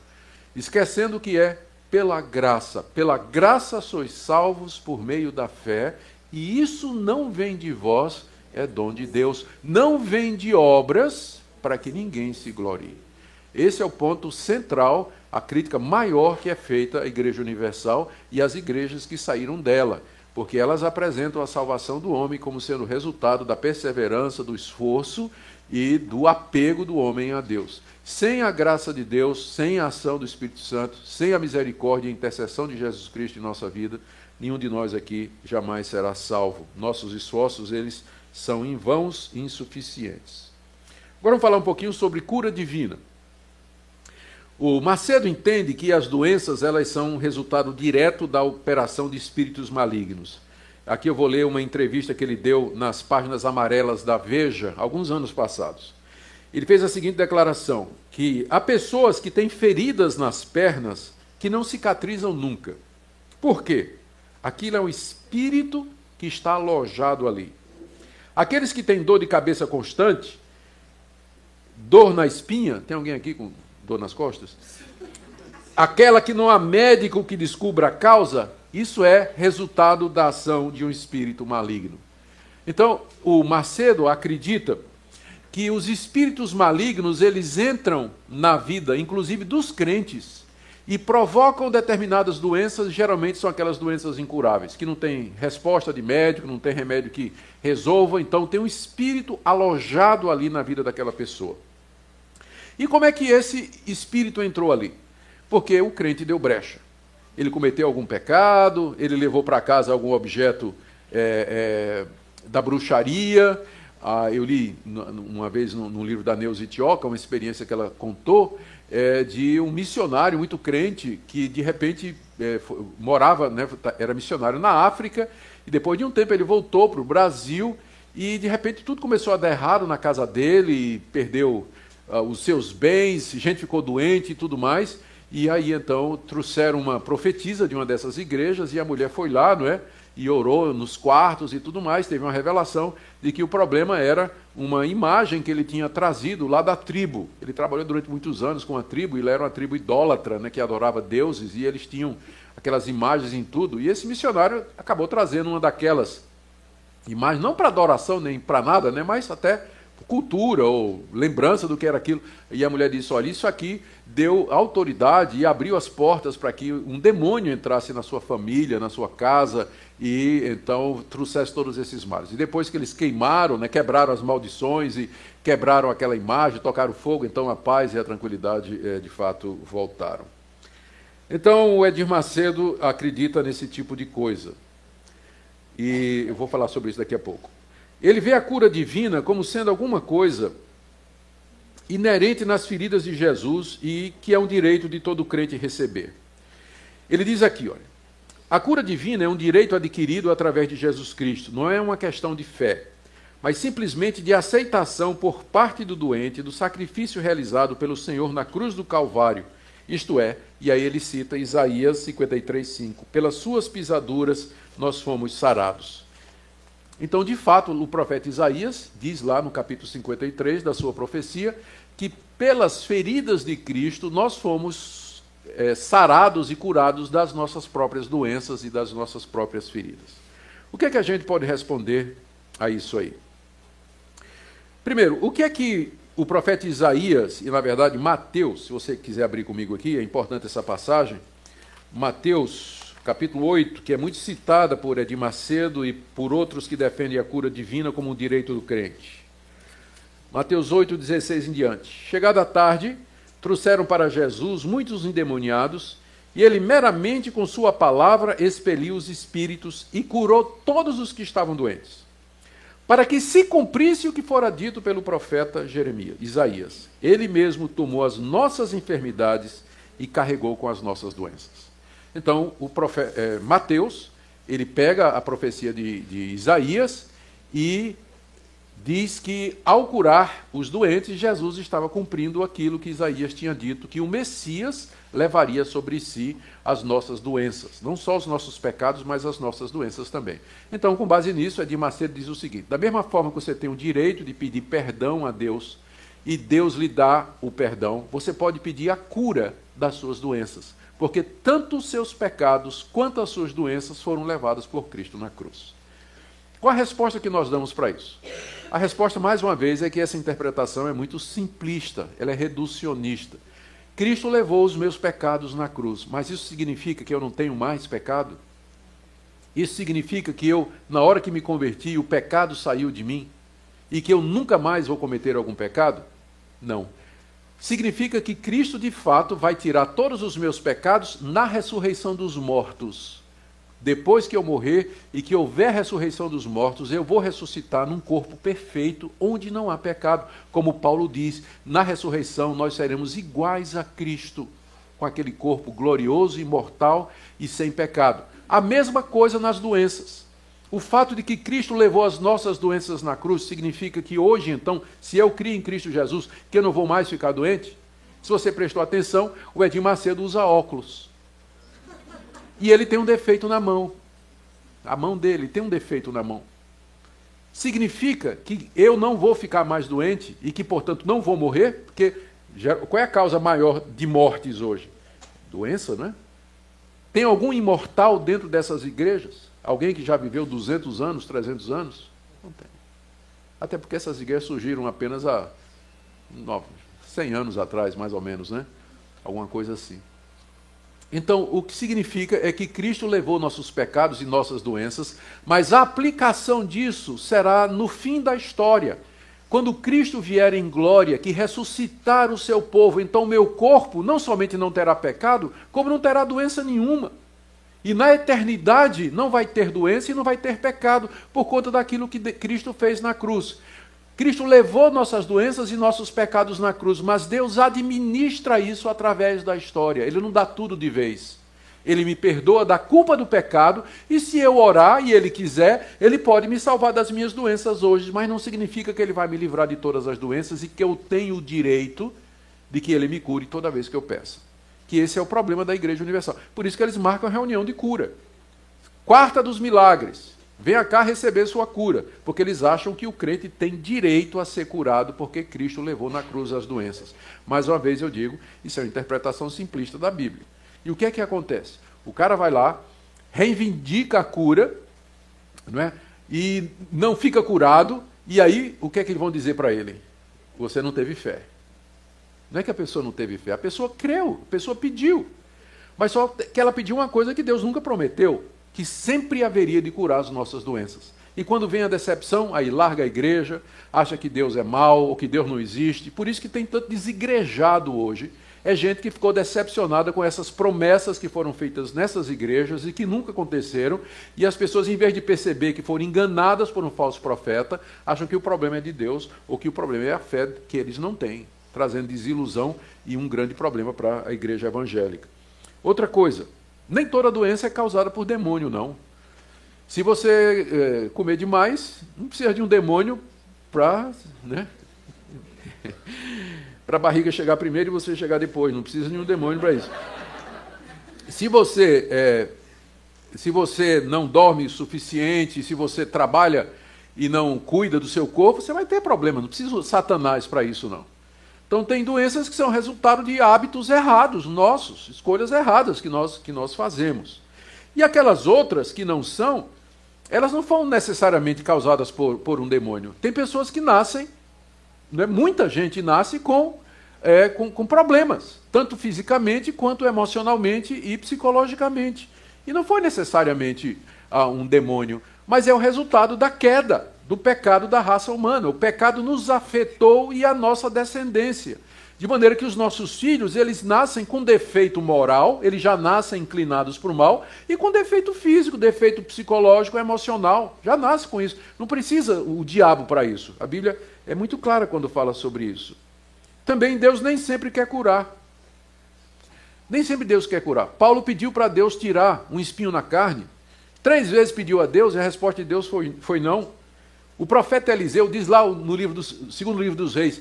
Esquecendo que é pela graça. Pela graça sois salvos por meio da fé, e isso não vem de vós, é dom de Deus. Não vem de obras para que ninguém se glorie. Esse é o ponto central, a crítica maior que é feita à Igreja Universal e às igrejas que saíram dela porque elas apresentam a salvação do homem como sendo resultado da perseverança, do esforço e do apego do homem a Deus. Sem a graça de Deus, sem a ação do Espírito Santo, sem a misericórdia e intercessão de Jesus Cristo em nossa vida, nenhum de nós aqui jamais será salvo. Nossos esforços, eles são em vãos e insuficientes. Agora vamos falar um pouquinho sobre cura divina. O Macedo entende que as doenças elas são resultado direto da operação de espíritos malignos. Aqui eu vou ler uma entrevista que ele deu nas páginas amarelas da Veja, alguns anos passados. Ele fez a seguinte declaração: que há pessoas que têm feridas nas pernas que não cicatrizam nunca. Por quê? Aquilo é um espírito que está alojado ali. Aqueles que têm dor de cabeça constante, dor na espinha, tem alguém aqui com dor nas costas? Aquela que não há médico que descubra a causa, isso é resultado da ação de um espírito maligno. Então, o Macedo acredita que os espíritos malignos, eles entram na vida, inclusive dos crentes, e provocam determinadas doenças, geralmente são aquelas doenças incuráveis, que não tem resposta de médico, não tem remédio que resolva, então tem um espírito alojado ali na vida daquela pessoa. E como é que esse espírito entrou ali? Porque o crente deu brecha. Ele cometeu algum pecado, ele levou para casa algum objeto é, é, da bruxaria. Ah, eu li uma vez no, no livro da Neuza Itioca, uma experiência que ela contou, é, de um missionário muito crente que de repente é, morava, né, era missionário na África, e depois de um tempo ele voltou para o Brasil e de repente tudo começou a dar errado na casa dele, perdeu uh, os seus bens, gente ficou doente e tudo mais. E aí então trouxeram uma profetisa de uma dessas igrejas e a mulher foi lá, não é? E orou nos quartos e tudo mais. Teve uma revelação de que o problema era uma imagem que ele tinha trazido lá da tribo. Ele trabalhou durante muitos anos com a tribo, e ele era uma tribo idólatra, né, que adorava deuses, e eles tinham aquelas imagens em tudo. E esse missionário acabou trazendo uma daquelas imagens, não para adoração nem para nada, né, mas até cultura ou lembrança do que era aquilo. E a mulher disse: Olha, isso aqui deu autoridade e abriu as portas para que um demônio entrasse na sua família, na sua casa e então trouxesse todos esses males. E depois que eles queimaram, né, quebraram as maldições e quebraram aquela imagem, tocaram fogo, então a paz e a tranquilidade é, de fato voltaram. Então o Edir Macedo acredita nesse tipo de coisa. E eu vou falar sobre isso daqui a pouco. Ele vê a cura divina como sendo alguma coisa inerente nas feridas de Jesus e que é um direito de todo crente receber. Ele diz aqui, olha, a cura divina é um direito adquirido através de Jesus Cristo, não é uma questão de fé, mas simplesmente de aceitação por parte do doente do sacrifício realizado pelo Senhor na cruz do Calvário. Isto é, e aí ele cita Isaías 53:5, pelas suas pisaduras nós fomos sarados. Então, de fato, o profeta Isaías diz lá no capítulo 53 da sua profecia que pelas feridas de Cristo nós fomos é, sarados e curados das nossas próprias doenças e das nossas próprias feridas. O que é que a gente pode responder a isso aí? Primeiro, o que é que o profeta Isaías, e na verdade Mateus, se você quiser abrir comigo aqui, é importante essa passagem, Mateus capítulo 8, que é muito citada por Edir Macedo e por outros que defendem a cura divina como um direito do crente. Mateus 8, 16 em diante. Chegada a tarde, trouxeram para Jesus muitos endemoniados, e ele meramente com sua palavra expeliu os espíritos e curou todos os que estavam doentes. Para que se cumprisse o que fora dito pelo profeta Jeremias, Isaías. Ele mesmo tomou as nossas enfermidades e carregou com as nossas doenças. Então, o profeta, é, Mateus, ele pega a profecia de, de Isaías e diz que, ao curar os doentes, Jesus estava cumprindo aquilo que Isaías tinha dito, que o Messias levaria sobre si as nossas doenças. Não só os nossos pecados, mas as nossas doenças também. Então, com base nisso, Edir Macedo diz o seguinte: da mesma forma que você tem o direito de pedir perdão a Deus, e Deus lhe dá o perdão, você pode pedir a cura das suas doenças porque tanto os seus pecados quanto as suas doenças foram levadas por Cristo na cruz. Qual a resposta que nós damos para isso? A resposta, mais uma vez, é que essa interpretação é muito simplista, ela é reducionista. Cristo levou os meus pecados na cruz, mas isso significa que eu não tenho mais pecado? Isso significa que eu, na hora que me converti, o pecado saiu de mim e que eu nunca mais vou cometer algum pecado? Não significa que Cristo de fato vai tirar todos os meus pecados na ressurreição dos mortos. Depois que eu morrer e que houver ressurreição dos mortos, eu vou ressuscitar num corpo perfeito, onde não há pecado. Como Paulo diz, na ressurreição nós seremos iguais a Cristo, com aquele corpo glorioso, imortal e sem pecado. A mesma coisa nas doenças. O fato de que Cristo levou as nossas doenças na cruz significa que hoje, então, se eu crio em Cristo Jesus, que eu não vou mais ficar doente? Se você prestou atenção, o Edir Macedo usa óculos. E ele tem um defeito na mão. A mão dele tem um defeito na mão. Significa que eu não vou ficar mais doente e que, portanto, não vou morrer? Porque qual é a causa maior de mortes hoje? Doença, não é? Tem algum imortal dentro dessas igrejas? Alguém que já viveu 200 anos, 300 anos? Não tem. Até porque essas igrejas surgiram apenas há 100 anos atrás, mais ou menos, né? Alguma coisa assim. Então, o que significa é que Cristo levou nossos pecados e nossas doenças, mas a aplicação disso será no fim da história. Quando Cristo vier em glória, que ressuscitar o seu povo, então meu corpo não somente não terá pecado, como não terá doença nenhuma. E na eternidade não vai ter doença e não vai ter pecado por conta daquilo que Cristo fez na cruz. Cristo levou nossas doenças e nossos pecados na cruz, mas Deus administra isso através da história. Ele não dá tudo de vez. Ele me perdoa da culpa do pecado, e se eu orar e ele quiser, ele pode me salvar das minhas doenças hoje, mas não significa que ele vai me livrar de todas as doenças e que eu tenho o direito de que ele me cure toda vez que eu peço que esse é o problema da Igreja Universal. Por isso que eles marcam a reunião de cura. Quarta dos milagres. Venha cá receber sua cura, porque eles acham que o crente tem direito a ser curado porque Cristo levou na cruz as doenças. Mais uma vez eu digo, isso é uma interpretação simplista da Bíblia. E o que é que acontece? O cara vai lá, reivindica a cura, não é? E não fica curado, E aí, o que é que eles vão dizer para ele? Você não teve fé. Não é que a pessoa não teve fé, a pessoa creu, a pessoa pediu. Mas só que ela pediu uma coisa que Deus nunca prometeu, que sempre haveria de curar as nossas doenças. E quando vem a decepção, aí larga a igreja, acha que Deus é mau ou que Deus não existe. Por isso que tem tanto desigrejado hoje. É gente que ficou decepcionada com essas promessas que foram feitas nessas igrejas e que nunca aconteceram. E as pessoas, em vez de perceber que foram enganadas por um falso profeta, acham que o problema é de Deus ou que o problema é a fé que eles não têm, trazendo desilusão e um grande problema para a igreja evangélica. Outra coisa, nem toda doença é causada por demônio, não. Se você é, comer demais, não precisa de um demônio para né, (laughs) a barriga chegar primeiro e você chegar depois. Não precisa de um demônio para isso. Se você, é, se você não dorme o suficiente, se você trabalha e não cuida do seu corpo, você vai ter problema. Não precisa Satanás para isso, não. Então, tem doenças que são resultado de hábitos errados nossos, escolhas erradas que nós, que nós fazemos. E aquelas outras que não são, elas não foram necessariamente causadas por, por um demônio. Tem pessoas que nascem, né, muita gente nasce com, é, com, com problemas, tanto fisicamente quanto emocionalmente e psicologicamente. E não foi necessariamente ah, um demônio, mas é o resultado da queda do pecado da raça humana. O pecado nos afetou e a nossa descendência. De maneira que os nossos filhos, eles nascem com defeito moral, eles já nascem inclinados para o mal, e com defeito físico, defeito psicológico, emocional. Já nasce com isso. Não precisa o diabo para isso. A Bíblia é muito clara quando fala sobre isso. Também Deus nem sempre quer curar. Nem sempre Deus quer curar. Paulo pediu para Deus tirar um espinho na carne. Três vezes pediu a Deus e a resposta de Deus foi, foi não. O profeta Eliseu diz lá no livro do, segundo livro dos reis,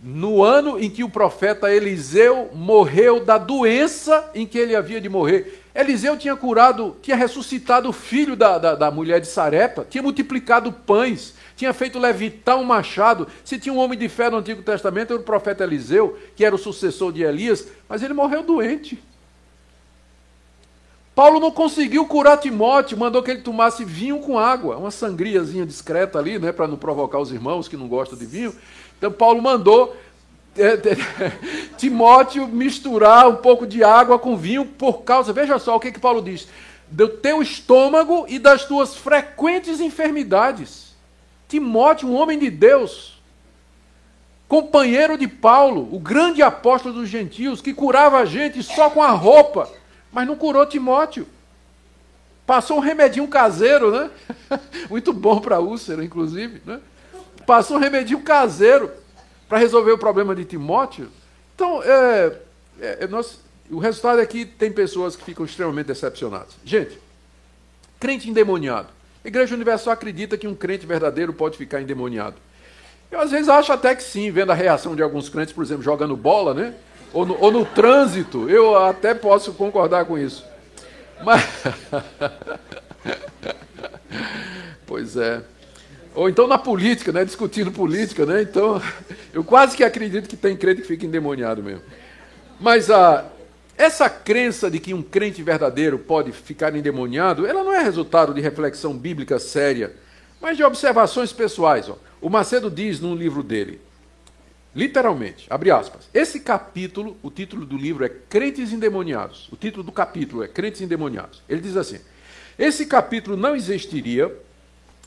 no ano em que o profeta Eliseu morreu da doença em que ele havia de morrer. Eliseu tinha curado, tinha ressuscitado o filho da, da, da mulher de Sarepa, tinha multiplicado pães, tinha feito levitar um machado. Se tinha um homem de fé no Antigo Testamento, era o profeta Eliseu, que era o sucessor de Elias, mas ele morreu doente. Paulo não conseguiu curar Timóteo, mandou que ele tomasse vinho com água, uma sangriazinha discreta ali, né, para não provocar os irmãos que não gostam de vinho. Então Paulo mandou é, é, (laughs) Timóteo misturar um pouco de água com vinho por causa, veja só o que, que Paulo diz, do teu estômago e das tuas frequentes enfermidades. Timóteo, um homem de Deus, companheiro de Paulo, o grande apóstolo dos gentios, que curava a gente só com a roupa mas não curou Timóteo. Passou um remedinho caseiro, né? (laughs) Muito bom para úlcera, inclusive, né? Passou um remedinho caseiro para resolver o problema de Timóteo. Então, é, é, é, nós, o resultado é que tem pessoas que ficam extremamente decepcionadas. Gente, crente endemoniado. A Igreja Universal acredita que um crente verdadeiro pode ficar endemoniado. Eu às vezes acho até que sim, vendo a reação de alguns crentes, por exemplo, jogando bola, né? Ou no, ou no trânsito, eu até posso concordar com isso. Mas. (laughs) pois é. Ou então na política, né? Discutindo política, né? Então, (laughs) eu quase que acredito que tem crente que fica endemoniado mesmo. Mas a, essa crença de que um crente verdadeiro pode ficar endemoniado, ela não é resultado de reflexão bíblica séria, mas de observações pessoais. Ó. O Macedo diz num livro dele: Literalmente, abre aspas. Esse capítulo, o título do livro é Crentes Endemoniados. O título do capítulo é Crentes Endemoniados. Ele diz assim: Esse capítulo não existiria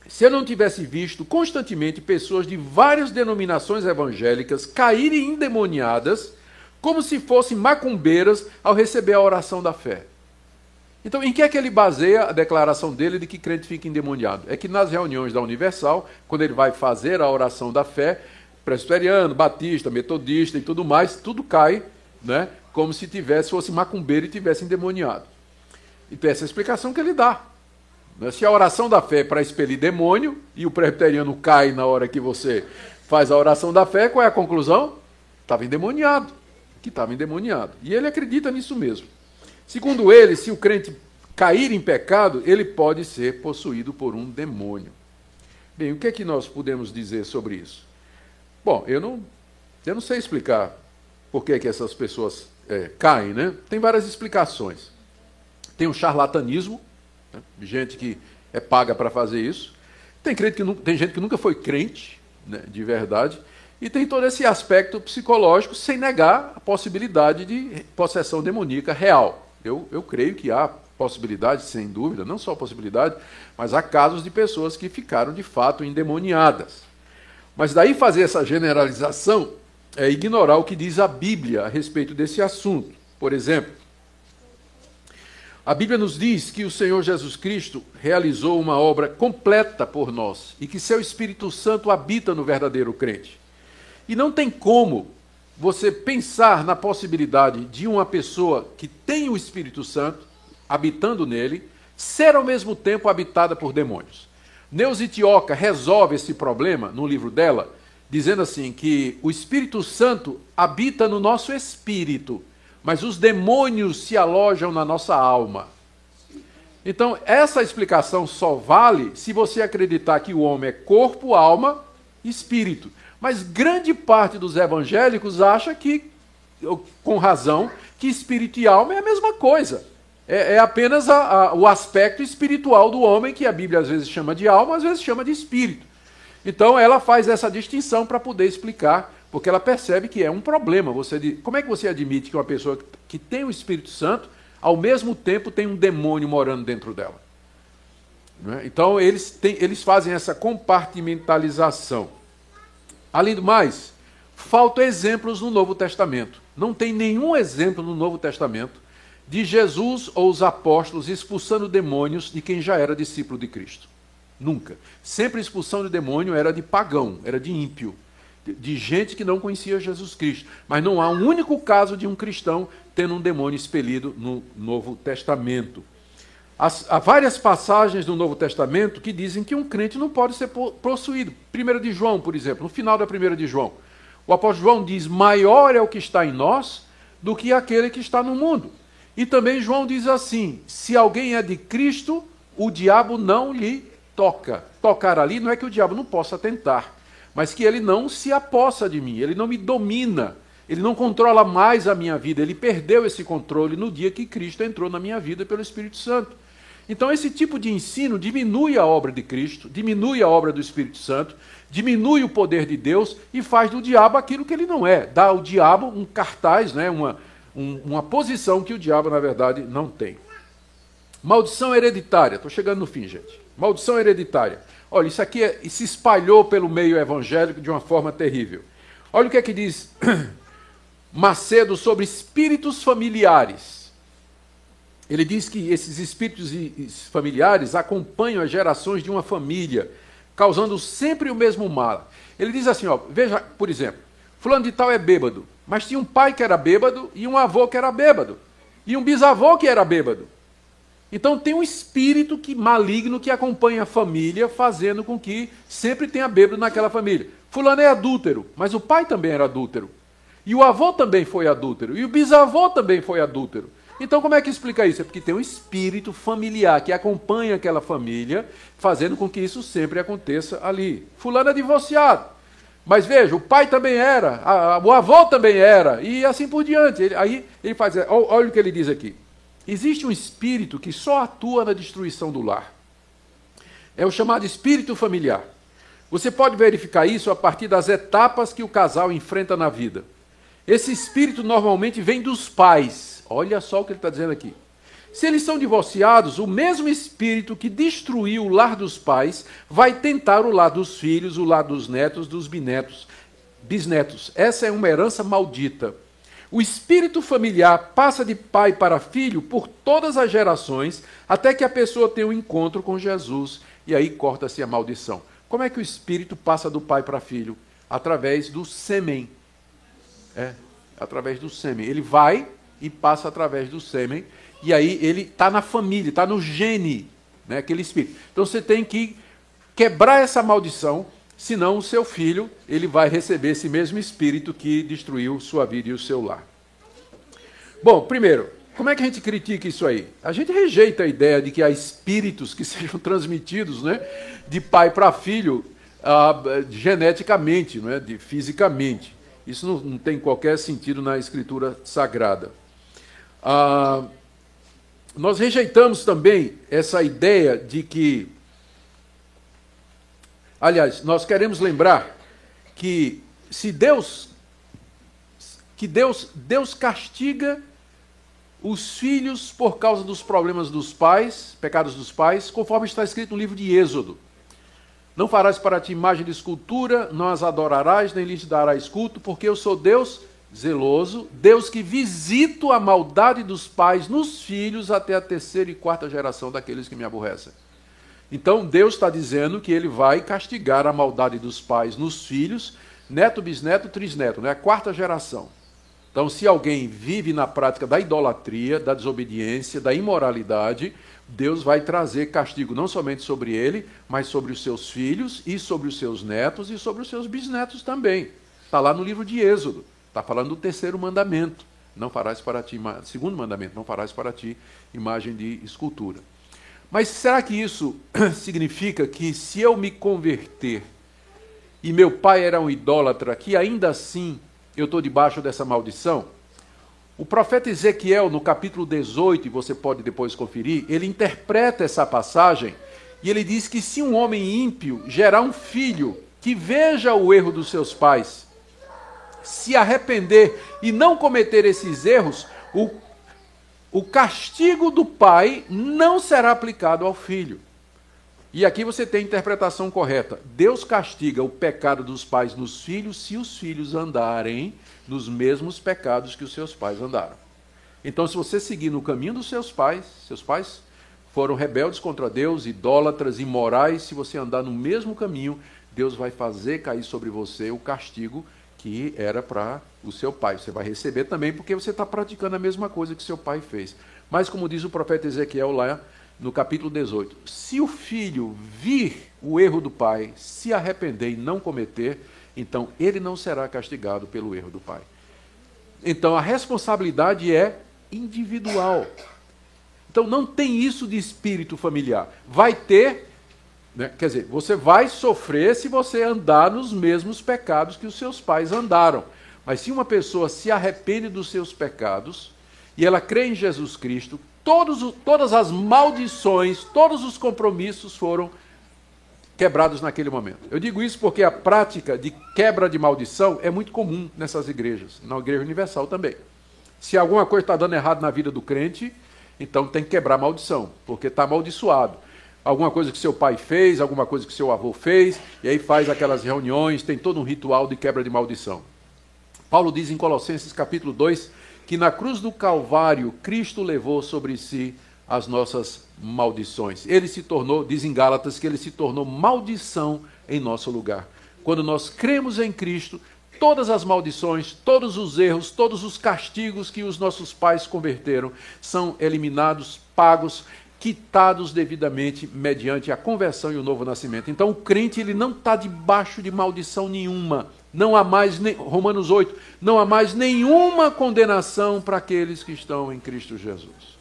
se eu não tivesse visto constantemente pessoas de várias denominações evangélicas caírem endemoniadas como se fossem macumbeiras ao receber a oração da fé. Então, em que é que ele baseia a declaração dele de que crente fica endemoniado? É que nas reuniões da Universal, quando ele vai fazer a oração da fé, presbiteriano, batista, metodista e tudo mais, tudo cai, né? Como se tivesse, fosse macumbeiro e tivesse endemoniado. Então, essa é a explicação que ele dá. Né? Se a oração da fé é para expelir demônio e o presbiteriano cai na hora que você faz a oração da fé, qual é a conclusão? Estava endemoniado. Que estava endemoniado. E ele acredita nisso mesmo. Segundo ele, se o crente cair em pecado, ele pode ser possuído por um demônio. Bem, o que é que nós podemos dizer sobre isso? Bom, eu não, eu não sei explicar por que, que essas pessoas é, caem, né? Tem várias explicações. Tem o charlatanismo, né? gente que é paga para fazer isso. Tem, crente que, tem gente que nunca foi crente, né, de verdade, e tem todo esse aspecto psicológico, sem negar a possibilidade de possessão demoníaca real. Eu, eu creio que há possibilidade, sem dúvida, não só possibilidade, mas há casos de pessoas que ficaram de fato endemoniadas. Mas daí fazer essa generalização é ignorar o que diz a Bíblia a respeito desse assunto. Por exemplo, a Bíblia nos diz que o Senhor Jesus Cristo realizou uma obra completa por nós e que seu Espírito Santo habita no verdadeiro crente. E não tem como você pensar na possibilidade de uma pessoa que tem o Espírito Santo habitando nele ser ao mesmo tempo habitada por demônios. Neuza Tioca resolve esse problema no livro dela, dizendo assim que o Espírito Santo habita no nosso espírito, mas os demônios se alojam na nossa alma. Então, essa explicação só vale se você acreditar que o homem é corpo, alma e espírito. Mas grande parte dos evangélicos acha que, com razão, que espírito e alma é a mesma coisa é, é apenas a, a, o aspecto espiritual do homem, que a Bíblia às vezes chama de alma, às vezes chama de espírito. Então ela faz essa distinção para poder explicar, porque ela percebe que é um problema. Você, como é que você admite que uma pessoa que tem o Espírito Santo, ao mesmo tempo tem um demônio morando dentro dela? É? Então eles, eles fazem essa compartimentalização. Além do mais, faltam exemplos no Novo Testamento. Não tem nenhum exemplo no Novo Testamento de Jesus ou os apóstolos expulsando demônios de quem já era discípulo de Cristo. Nunca. Sempre a expulsão de demônio era de pagão, era de ímpio, de gente que não conhecia Jesus Cristo. Mas não há um único caso de um cristão tendo um demônio expelido no Novo Testamento. há várias passagens do Novo Testamento que dizem que um crente não pode ser possuído. Primeira de João, por exemplo, no final da primeira de João. O apóstolo João diz: Maior é o que está em nós do que aquele que está no mundo. E também João diz assim: se alguém é de Cristo, o diabo não lhe toca. Tocar ali não é que o diabo não possa tentar, mas que ele não se apossa de mim, ele não me domina, ele não controla mais a minha vida, ele perdeu esse controle no dia que Cristo entrou na minha vida pelo Espírito Santo. Então, esse tipo de ensino diminui a obra de Cristo, diminui a obra do Espírito Santo, diminui o poder de Deus e faz do diabo aquilo que ele não é. Dá ao diabo um cartaz, né, uma, um, uma posição que o diabo, na verdade, não tem. Maldição hereditária. Estou chegando no fim, gente. Maldição hereditária. Olha, isso aqui é, se espalhou pelo meio evangélico de uma forma terrível. Olha o que é que diz (clears throat) Macedo sobre espíritos familiares. Ele diz que esses espíritos familiares acompanham as gerações de uma família, causando sempre o mesmo mal. Ele diz assim, ó, veja, por exemplo, fulano de tal é bêbado. Mas tinha um pai que era bêbado e um avô que era bêbado. E um bisavô que era bêbado. Então tem um espírito que maligno que acompanha a família, fazendo com que sempre tenha bêbado naquela família. Fulano é adúltero, mas o pai também era adúltero. E o avô também foi adúltero. E o bisavô também foi adúltero. Então, como é que explica isso? É porque tem um espírito familiar que acompanha aquela família, fazendo com que isso sempre aconteça ali. Fulano é divorciado. Mas veja, o pai também era, a, a, o avô também era, e assim por diante. Ele, aí ele faz, olha o que ele diz aqui. Existe um espírito que só atua na destruição do lar. É o chamado espírito familiar. Você pode verificar isso a partir das etapas que o casal enfrenta na vida. Esse espírito normalmente vem dos pais. Olha só o que ele está dizendo aqui. Se eles são divorciados, o mesmo espírito que destruiu o lar dos pais vai tentar o lar dos filhos, o lar dos netos, dos bisnetos. bisnetos. Essa é uma herança maldita. O espírito familiar passa de pai para filho por todas as gerações, até que a pessoa tenha um encontro com Jesus e aí corta-se a maldição. Como é que o espírito passa do pai para filho? Através do sêmen. É, através do sêmen. Ele vai e passa através do sêmen e aí ele está na família, está no gene, né, aquele espírito. Então você tem que quebrar essa maldição, senão o seu filho ele vai receber esse mesmo espírito que destruiu sua vida e o seu lar. Bom, primeiro, como é que a gente critica isso aí? A gente rejeita a ideia de que há espíritos que (laughs) sejam transmitidos né, de pai para filho uh, geneticamente, né, de, fisicamente. Isso não, não, tem qualquer sentido na escritura sagrada. Uh, nós rejeitamos também essa ideia de que Aliás, nós queremos lembrar que se Deus que Deus Deus castiga os filhos por causa dos problemas dos pais, pecados dos pais, conforme está escrito no livro de Êxodo. Não farás para ti imagem de escultura, não as adorarás, nem lhes darás culto, porque eu sou Deus zeloso, Deus que visito a maldade dos pais nos filhos até a terceira e quarta geração daqueles que me aborrecem. Então Deus está dizendo que ele vai castigar a maldade dos pais nos filhos, neto, bisneto, trisneto, né? a quarta geração. Então, se alguém vive na prática da idolatria, da desobediência, da imoralidade, Deus vai trazer castigo não somente sobre ele, mas sobre os seus filhos e sobre os seus netos e sobre os seus bisnetos também. Está lá no livro de Êxodo. Está falando do terceiro mandamento. Não farás para ti, segundo mandamento, não farás para ti imagem de escultura. Mas será que isso (clears throat) significa que se eu me converter e meu pai era um idólatra, que ainda assim eu estou debaixo dessa maldição? O profeta Ezequiel, no capítulo 18, e você pode depois conferir, ele interpreta essa passagem e ele diz que se um homem ímpio gerar um filho que veja o erro dos seus pais, se arrepender e não cometer esses erros, o, o castigo do pai não será aplicado ao filho. E aqui você tem a interpretação correta. Deus castiga o pecado dos pais nos filhos se os filhos andarem nos mesmos pecados que os seus pais andaram. Então, se você seguir no caminho dos seus pais, seus pais foram rebeldes contra Deus, idólatras, imorais, se você andar no mesmo caminho, Deus vai fazer cair sobre você o castigo que era para o seu pai. Você vai receber também porque você está praticando a mesma coisa que seu pai fez. Mas, como diz o profeta Ezequiel lá no capítulo 18: se o filho vir o erro do pai, se arrepender e não cometer, então ele não será castigado pelo erro do pai. Então a responsabilidade é individual. Então não tem isso de espírito familiar. Vai ter, né, quer dizer, você vai sofrer se você andar nos mesmos pecados que os seus pais andaram. Mas se uma pessoa se arrepende dos seus pecados e ela crê em Jesus Cristo, todos, todas as maldições, todos os compromissos foram quebrados naquele momento. Eu digo isso porque a prática de quebra de maldição é muito comum nessas igrejas, na Igreja Universal também. Se alguma coisa está dando errado na vida do crente, então tem que quebrar a maldição, porque está amaldiçoado. Alguma coisa que seu pai fez, alguma coisa que seu avô fez, e aí faz aquelas reuniões, tem todo um ritual de quebra de maldição. Paulo diz em Colossenses capítulo 2 que na cruz do Calvário Cristo levou sobre si as nossas maldições. Ele se tornou, diz em Gálatas, que ele se tornou maldição em nosso lugar. Quando nós cremos em Cristo, todas as maldições, todos os erros, todos os castigos que os nossos pais converteram são eliminados, pagos, quitados devidamente mediante a conversão e o novo nascimento. Então o crente ele não está debaixo de maldição nenhuma. Não há mais, Romanos 8, não há mais nenhuma condenação para aqueles que estão em Cristo Jesus.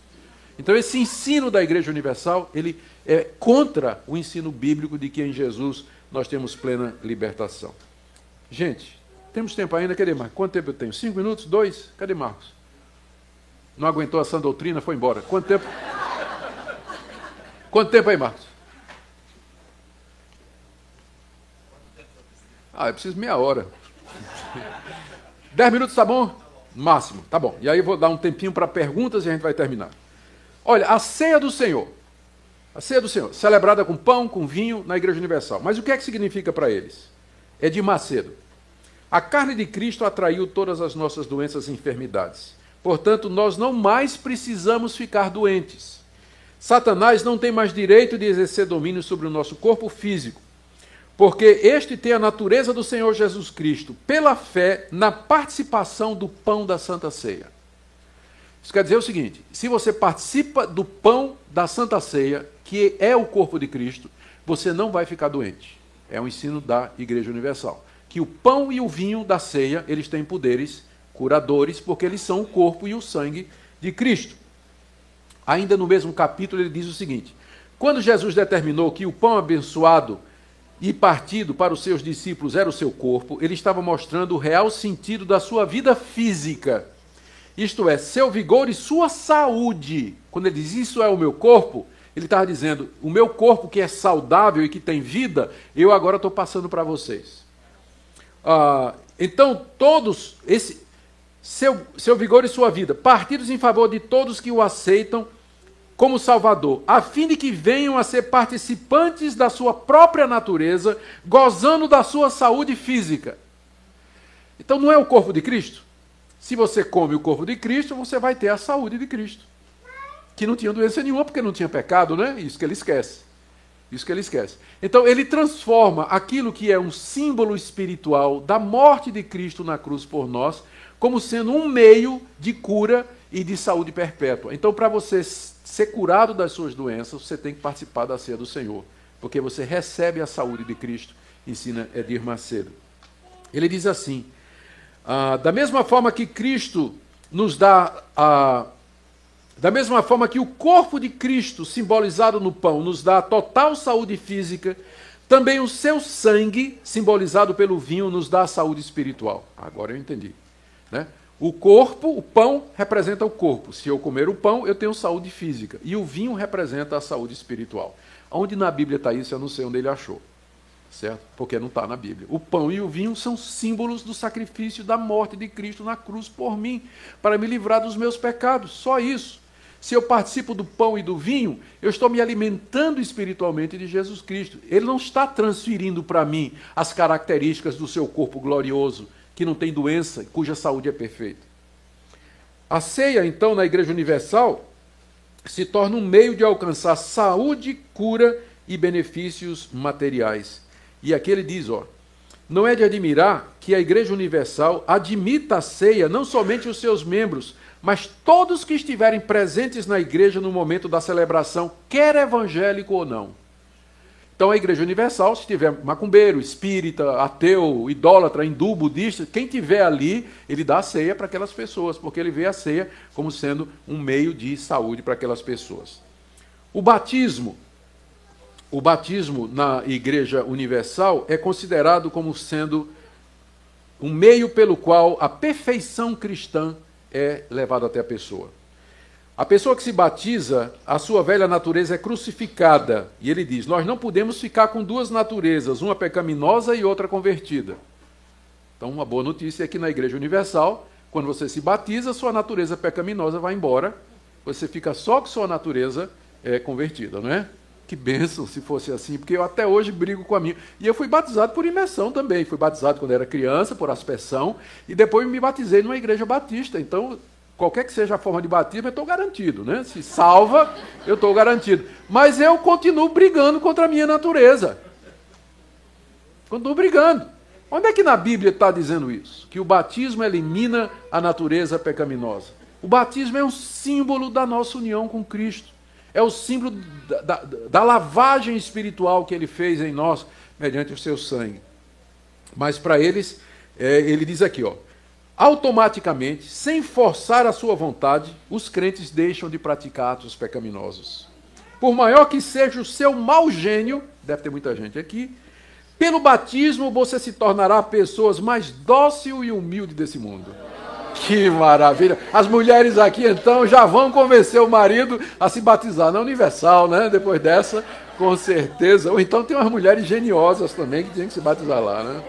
Então esse ensino da Igreja Universal, ele é contra o ensino bíblico de que em Jesus nós temos plena libertação. Gente, temos tempo ainda, cadê Marcos? Quanto tempo eu tenho? Cinco minutos? Dois? Cadê Marcos? Não aguentou essa doutrina, foi embora. Quanto tempo? Quanto tempo aí, Marcos? Ah, eu preciso meia hora. (laughs) Dez minutos tá bom? Máximo, tá bom. E aí eu vou dar um tempinho para perguntas e a gente vai terminar. Olha, a ceia do Senhor. A ceia do Senhor, celebrada com pão, com vinho na Igreja Universal. Mas o que é que significa para eles? É de Macedo. A carne de Cristo atraiu todas as nossas doenças e enfermidades. Portanto, nós não mais precisamos ficar doentes. Satanás não tem mais direito de exercer domínio sobre o nosso corpo físico porque este tem a natureza do Senhor Jesus Cristo, pela fé na participação do pão da Santa Ceia. Isso quer dizer o seguinte: se você participa do pão da Santa Ceia, que é o corpo de Cristo, você não vai ficar doente. É um ensino da Igreja Universal. Que o pão e o vinho da ceia, eles têm poderes curadores, porque eles são o corpo e o sangue de Cristo. Ainda no mesmo capítulo, ele diz o seguinte: quando Jesus determinou que o pão abençoado e partido para os seus discípulos era o seu corpo, ele estava mostrando o real sentido da sua vida física. Isto é, seu vigor e sua saúde. Quando ele diz isso é o meu corpo, Ele estava dizendo: o meu corpo que é saudável e que tem vida, eu agora estou passando para vocês. Ah, então, todos, esse, seu, seu vigor e sua vida, partidos em favor de todos que o aceitam como Salvador, a fim de que venham a ser participantes da sua própria natureza, gozando da sua saúde física. Então, não é o corpo de Cristo? Se você come o corpo de Cristo, você vai ter a saúde de Cristo. Que não tinha doença nenhuma porque não tinha pecado, né? Isso que ele esquece. Isso que ele esquece. Então, ele transforma aquilo que é um símbolo espiritual da morte de Cristo na cruz por nós, como sendo um meio de cura e de saúde perpétua. Então, para você ser curado das suas doenças, você tem que participar da ceia do Senhor, porque você recebe a saúde de Cristo, ensina Edir Macedo. Ele diz assim: ah, da mesma forma que Cristo nos dá a. Da mesma forma que o corpo de Cristo, simbolizado no pão, nos dá total saúde física, também o seu sangue, simbolizado pelo vinho, nos dá a saúde espiritual. Agora eu entendi. Né? O corpo, o pão, representa o corpo. Se eu comer o pão, eu tenho saúde física. E o vinho representa a saúde espiritual. Onde na Bíblia está isso, eu não sei onde ele achou certo? Porque não está na Bíblia. O pão e o vinho são símbolos do sacrifício da morte de Cristo na cruz por mim, para me livrar dos meus pecados. Só isso. Se eu participo do pão e do vinho, eu estou me alimentando espiritualmente de Jesus Cristo. Ele não está transferindo para mim as características do seu corpo glorioso, que não tem doença, cuja saúde é perfeita. A ceia, então, na Igreja Universal, se torna um meio de alcançar saúde, cura e benefícios materiais. E aqui ele diz, ó, não é de admirar que a Igreja Universal admita a ceia não somente os seus membros, mas todos que estiverem presentes na igreja no momento da celebração, quer evangélico ou não. Então a Igreja Universal, se tiver macumbeiro, espírita, ateu, idólatra, hindu, budista, quem tiver ali, ele dá a ceia para aquelas pessoas, porque ele vê a ceia como sendo um meio de saúde para aquelas pessoas. O batismo o batismo na Igreja Universal é considerado como sendo um meio pelo qual a perfeição cristã é levada até a pessoa. A pessoa que se batiza, a sua velha natureza é crucificada. E ele diz: Nós não podemos ficar com duas naturezas, uma pecaminosa e outra convertida. Então, uma boa notícia é que na Igreja Universal, quando você se batiza, sua natureza pecaminosa vai embora, você fica só com sua natureza é, convertida, não é? Que bênção se fosse assim, porque eu até hoje brigo com a minha. E eu fui batizado por imersão também. Fui batizado quando era criança, por aspersão, e depois me batizei numa igreja batista. Então, qualquer que seja a forma de batismo, eu estou garantido. Né? Se salva, eu estou garantido. Mas eu continuo brigando contra a minha natureza. Continuo brigando. Onde é que na Bíblia está dizendo isso? Que o batismo elimina a natureza pecaminosa. O batismo é um símbolo da nossa união com Cristo. É o símbolo da, da, da, lavagem espiritual que ele fez em nós mediante o seu sangue. Mas para eles, é, ele diz aqui, ó, automaticamente, sem forçar a sua vontade, os crentes deixam de praticar atos pecaminosos. Por maior que seja o seu mau gênio, deve ter muita gente aqui, pelo batismo você se tornará pessoas mais dócil e humilde desse mundo. Que maravilha. As mulheres aqui então já vão convencer o marido a se batizar na Universal, né? Depois dessa, com certeza. Ou então tem umas mulheres geniosas também que têm que se batizar lá, né?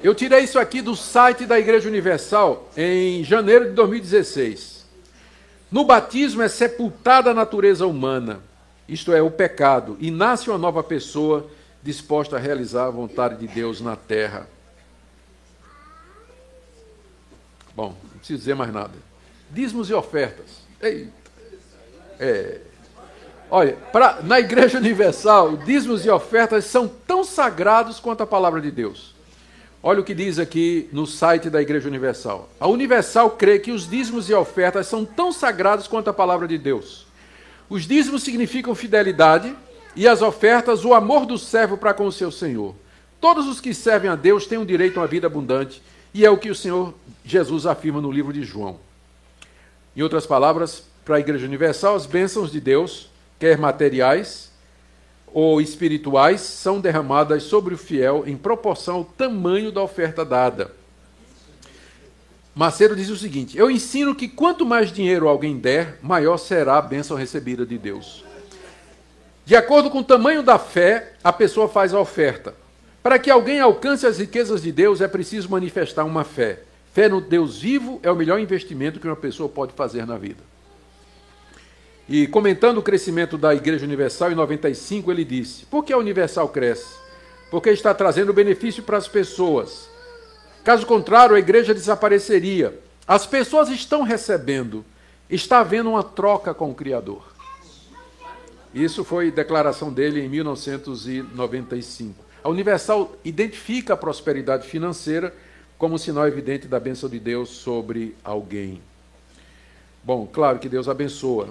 Eu tirei isso aqui do site da Igreja Universal em janeiro de 2016. No batismo é sepultada a natureza humana, isto é, o pecado, e nasce uma nova pessoa disposta a realizar a vontade de Deus na terra. Bom, não preciso dizer mais nada. Dízimos e ofertas. Eita. É. Olha, pra, na Igreja Universal, dízimos e ofertas são tão sagrados quanto a palavra de Deus. Olha o que diz aqui no site da Igreja Universal. A Universal crê que os dízimos e ofertas são tão sagrados quanto a palavra de Deus. Os dízimos significam fidelidade, e as ofertas o amor do servo para com o seu senhor. Todos os que servem a Deus têm um direito a uma vida abundante, e é o que o Senhor Jesus afirma no livro de João. Em outras palavras, para a Igreja Universal, as bênçãos de Deus, quer materiais ou espirituais, são derramadas sobre o fiel em proporção ao tamanho da oferta dada. Macedo diz o seguinte: Eu ensino que quanto mais dinheiro alguém der, maior será a bênção recebida de Deus. De acordo com o tamanho da fé, a pessoa faz a oferta. Para que alguém alcance as riquezas de Deus, é preciso manifestar uma fé. Fé no Deus vivo é o melhor investimento que uma pessoa pode fazer na vida. E comentando o crescimento da Igreja Universal em 95, ele disse: Por que a Universal cresce? Porque está trazendo benefício para as pessoas. Caso contrário, a igreja desapareceria. As pessoas estão recebendo, está havendo uma troca com o Criador. Isso foi declaração dele em 1995. A Universal identifica a prosperidade financeira como sinal evidente da bênção de Deus sobre alguém. Bom, claro que Deus abençoa,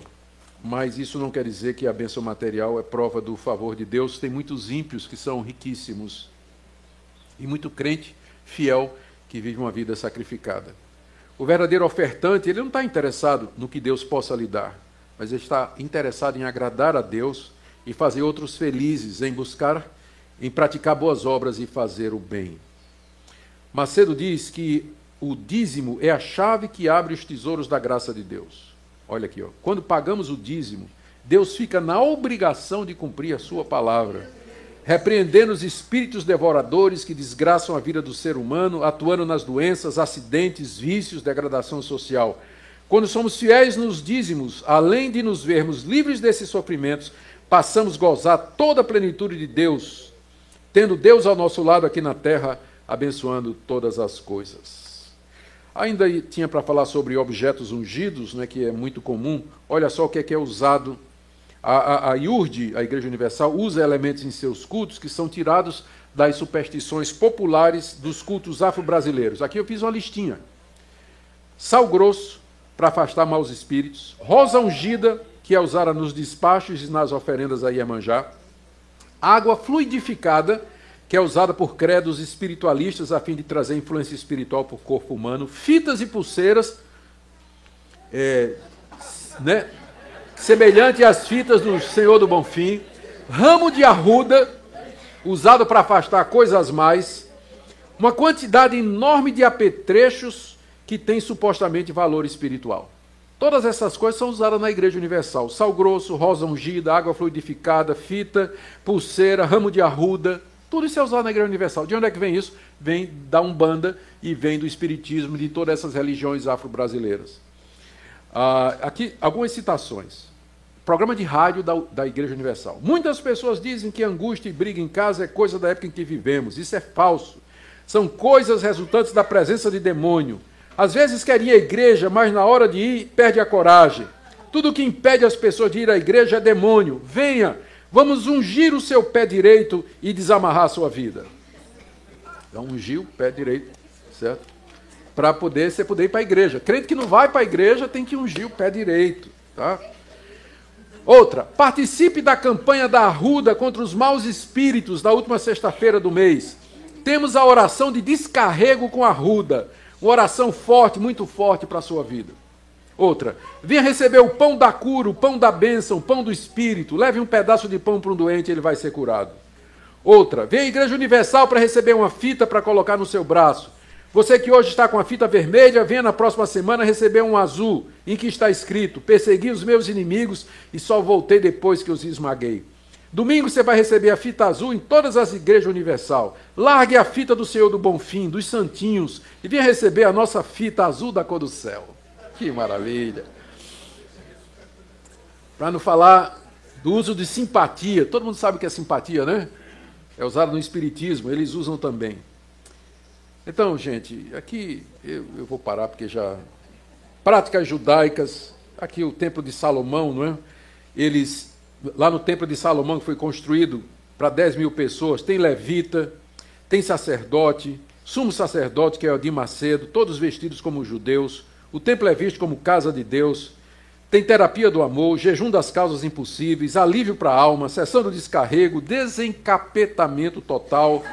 mas isso não quer dizer que a bênção material é prova do favor de Deus. Tem muitos ímpios que são riquíssimos e muito crente fiel que vive uma vida sacrificada. O verdadeiro ofertante, ele não está interessado no que Deus possa lhe dar, mas ele está interessado em agradar a Deus e fazer outros felizes, em buscar, em praticar boas obras e fazer o bem. Macedo diz que o dízimo é a chave que abre os tesouros da graça de Deus. Olha aqui, ó. quando pagamos o dízimo, Deus fica na obrigação de cumprir a sua palavra, repreendendo os espíritos devoradores que desgraçam a vida do ser humano, atuando nas doenças, acidentes, vícios, degradação social. Quando somos fiéis nos dízimos, além de nos vermos livres desses sofrimentos, passamos a gozar toda a plenitude de Deus, tendo Deus ao nosso lado aqui na terra, abençoando todas as coisas. Ainda tinha para falar sobre objetos ungidos, né, que é muito comum. Olha só o que é, que é usado. A, a, a IURD, a Igreja Universal, usa elementos em seus cultos que são tirados das superstições populares dos cultos afro-brasileiros. Aqui eu fiz uma listinha. Sal grosso, para afastar maus espíritos. Rosa ungida, que é usada nos despachos e nas oferendas a Iemanjá. Água fluidificada, que é usada por credos espiritualistas a fim de trazer influência espiritual para o corpo humano, fitas e pulseiras, é, né, semelhante às fitas do Senhor do Bonfim, ramo de arruda, usado para afastar coisas mais, uma quantidade enorme de apetrechos que tem supostamente valor espiritual. Todas essas coisas são usadas na Igreja Universal: sal grosso, rosa ungida, água fluidificada, fita, pulseira, ramo de arruda. Tudo isso é usado na Igreja Universal. De onde é que vem isso? Vem da Umbanda e vem do Espiritismo, de todas essas religiões afro-brasileiras. Ah, aqui, algumas citações. Programa de rádio da, da Igreja Universal. Muitas pessoas dizem que angústia e briga em casa é coisa da época em que vivemos. Isso é falso. São coisas resultantes da presença de demônio. Às vezes querem ir à igreja, mas na hora de ir, perde a coragem. Tudo que impede as pessoas de ir à igreja é demônio. Venha, Vamos ungir o seu pé direito e desamarrar a sua vida. Então, ungir o pé direito, certo? Para poder você poder ir para a igreja. Crente que não vai para a igreja tem que ungir o pé direito, tá? Outra, participe da campanha da Arruda contra os maus espíritos da última sexta-feira do mês. Temos a oração de descarrego com a Arruda. Uma oração forte, muito forte para a sua vida. Outra, venha receber o pão da cura, o pão da bênção, o pão do Espírito. Leve um pedaço de pão para um doente e ele vai ser curado. Outra, venha à Igreja Universal para receber uma fita para colocar no seu braço. Você que hoje está com a fita vermelha, venha na próxima semana receber um azul, em que está escrito: Persegui os meus inimigos e só voltei depois que os esmaguei. Domingo você vai receber a fita azul em todas as igrejas universal. Largue a fita do Senhor do Bonfim, dos Santinhos, e venha receber a nossa fita azul da cor do céu. Que maravilha. Para não falar do uso de simpatia. Todo mundo sabe o que é simpatia, né? É usado no Espiritismo, eles usam também. Então, gente, aqui eu, eu vou parar porque já. Práticas judaicas, aqui o Templo de Salomão, não é? Eles, lá no Templo de Salomão, que foi construído para 10 mil pessoas, tem levita, tem sacerdote, sumo sacerdote, que é o de Macedo, todos vestidos como judeus, o templo é visto como casa de Deus. Tem terapia do amor, jejum das causas impossíveis, alívio para a alma, sessão do descarrego, desencapetamento total.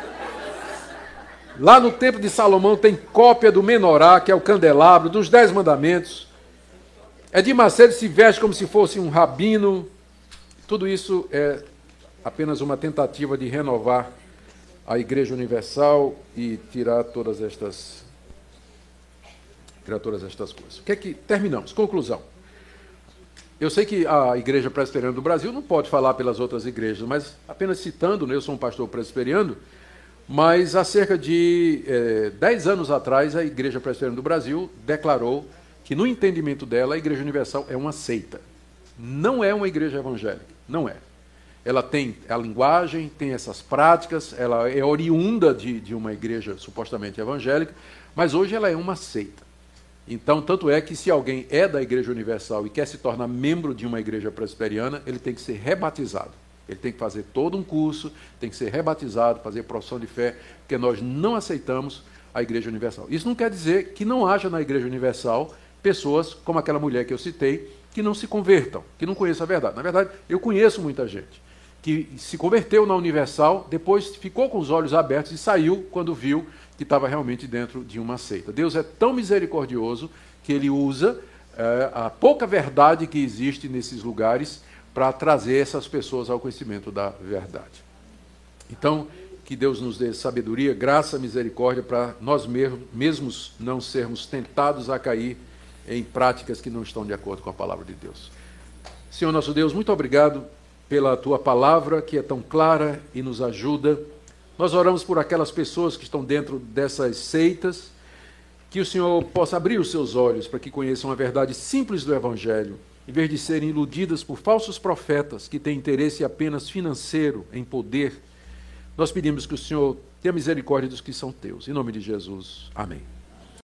Lá no templo de Salomão tem cópia do menorá, que é o candelabro, dos dez mandamentos. É de Macedo se veste como se fosse um rabino. Tudo isso é apenas uma tentativa de renovar a Igreja Universal e tirar todas estas criar todas estas coisas. O que é que terminamos? Conclusão. Eu sei que a Igreja Presbiteriana do Brasil não pode falar pelas outras igrejas, mas apenas citando, né, eu sou um pastor presbiteriano, mas há cerca de é, 10 anos atrás a Igreja Presbiteriana do Brasil declarou que, no entendimento dela, a Igreja Universal é uma seita. Não é uma igreja evangélica. Não é. Ela tem a linguagem, tem essas práticas, ela é oriunda de, de uma igreja supostamente evangélica, mas hoje ela é uma seita. Então, tanto é que se alguém é da Igreja Universal e quer se tornar membro de uma igreja presbiteriana, ele tem que ser rebatizado. Ele tem que fazer todo um curso, tem que ser rebatizado, fazer profissão de fé, porque nós não aceitamos a Igreja Universal. Isso não quer dizer que não haja na Igreja Universal pessoas como aquela mulher que eu citei, que não se convertam, que não conheçam a verdade. Na verdade, eu conheço muita gente que se converteu na Universal, depois ficou com os olhos abertos e saiu quando viu que estava realmente dentro de uma seita. Deus é tão misericordioso que ele usa é, a pouca verdade que existe nesses lugares para trazer essas pessoas ao conhecimento da verdade. Então, que Deus nos dê sabedoria, graça, misericórdia para nós mesmos não sermos tentados a cair em práticas que não estão de acordo com a palavra de Deus. Senhor nosso Deus, muito obrigado pela tua palavra que é tão clara e nos ajuda. Nós oramos por aquelas pessoas que estão dentro dessas seitas, que o Senhor possa abrir os seus olhos para que conheçam a verdade simples do Evangelho em vez de serem iludidas por falsos profetas que têm interesse apenas financeiro, em poder, nós pedimos que o Senhor tenha misericórdia dos que são teus. Em nome de Jesus. Amém.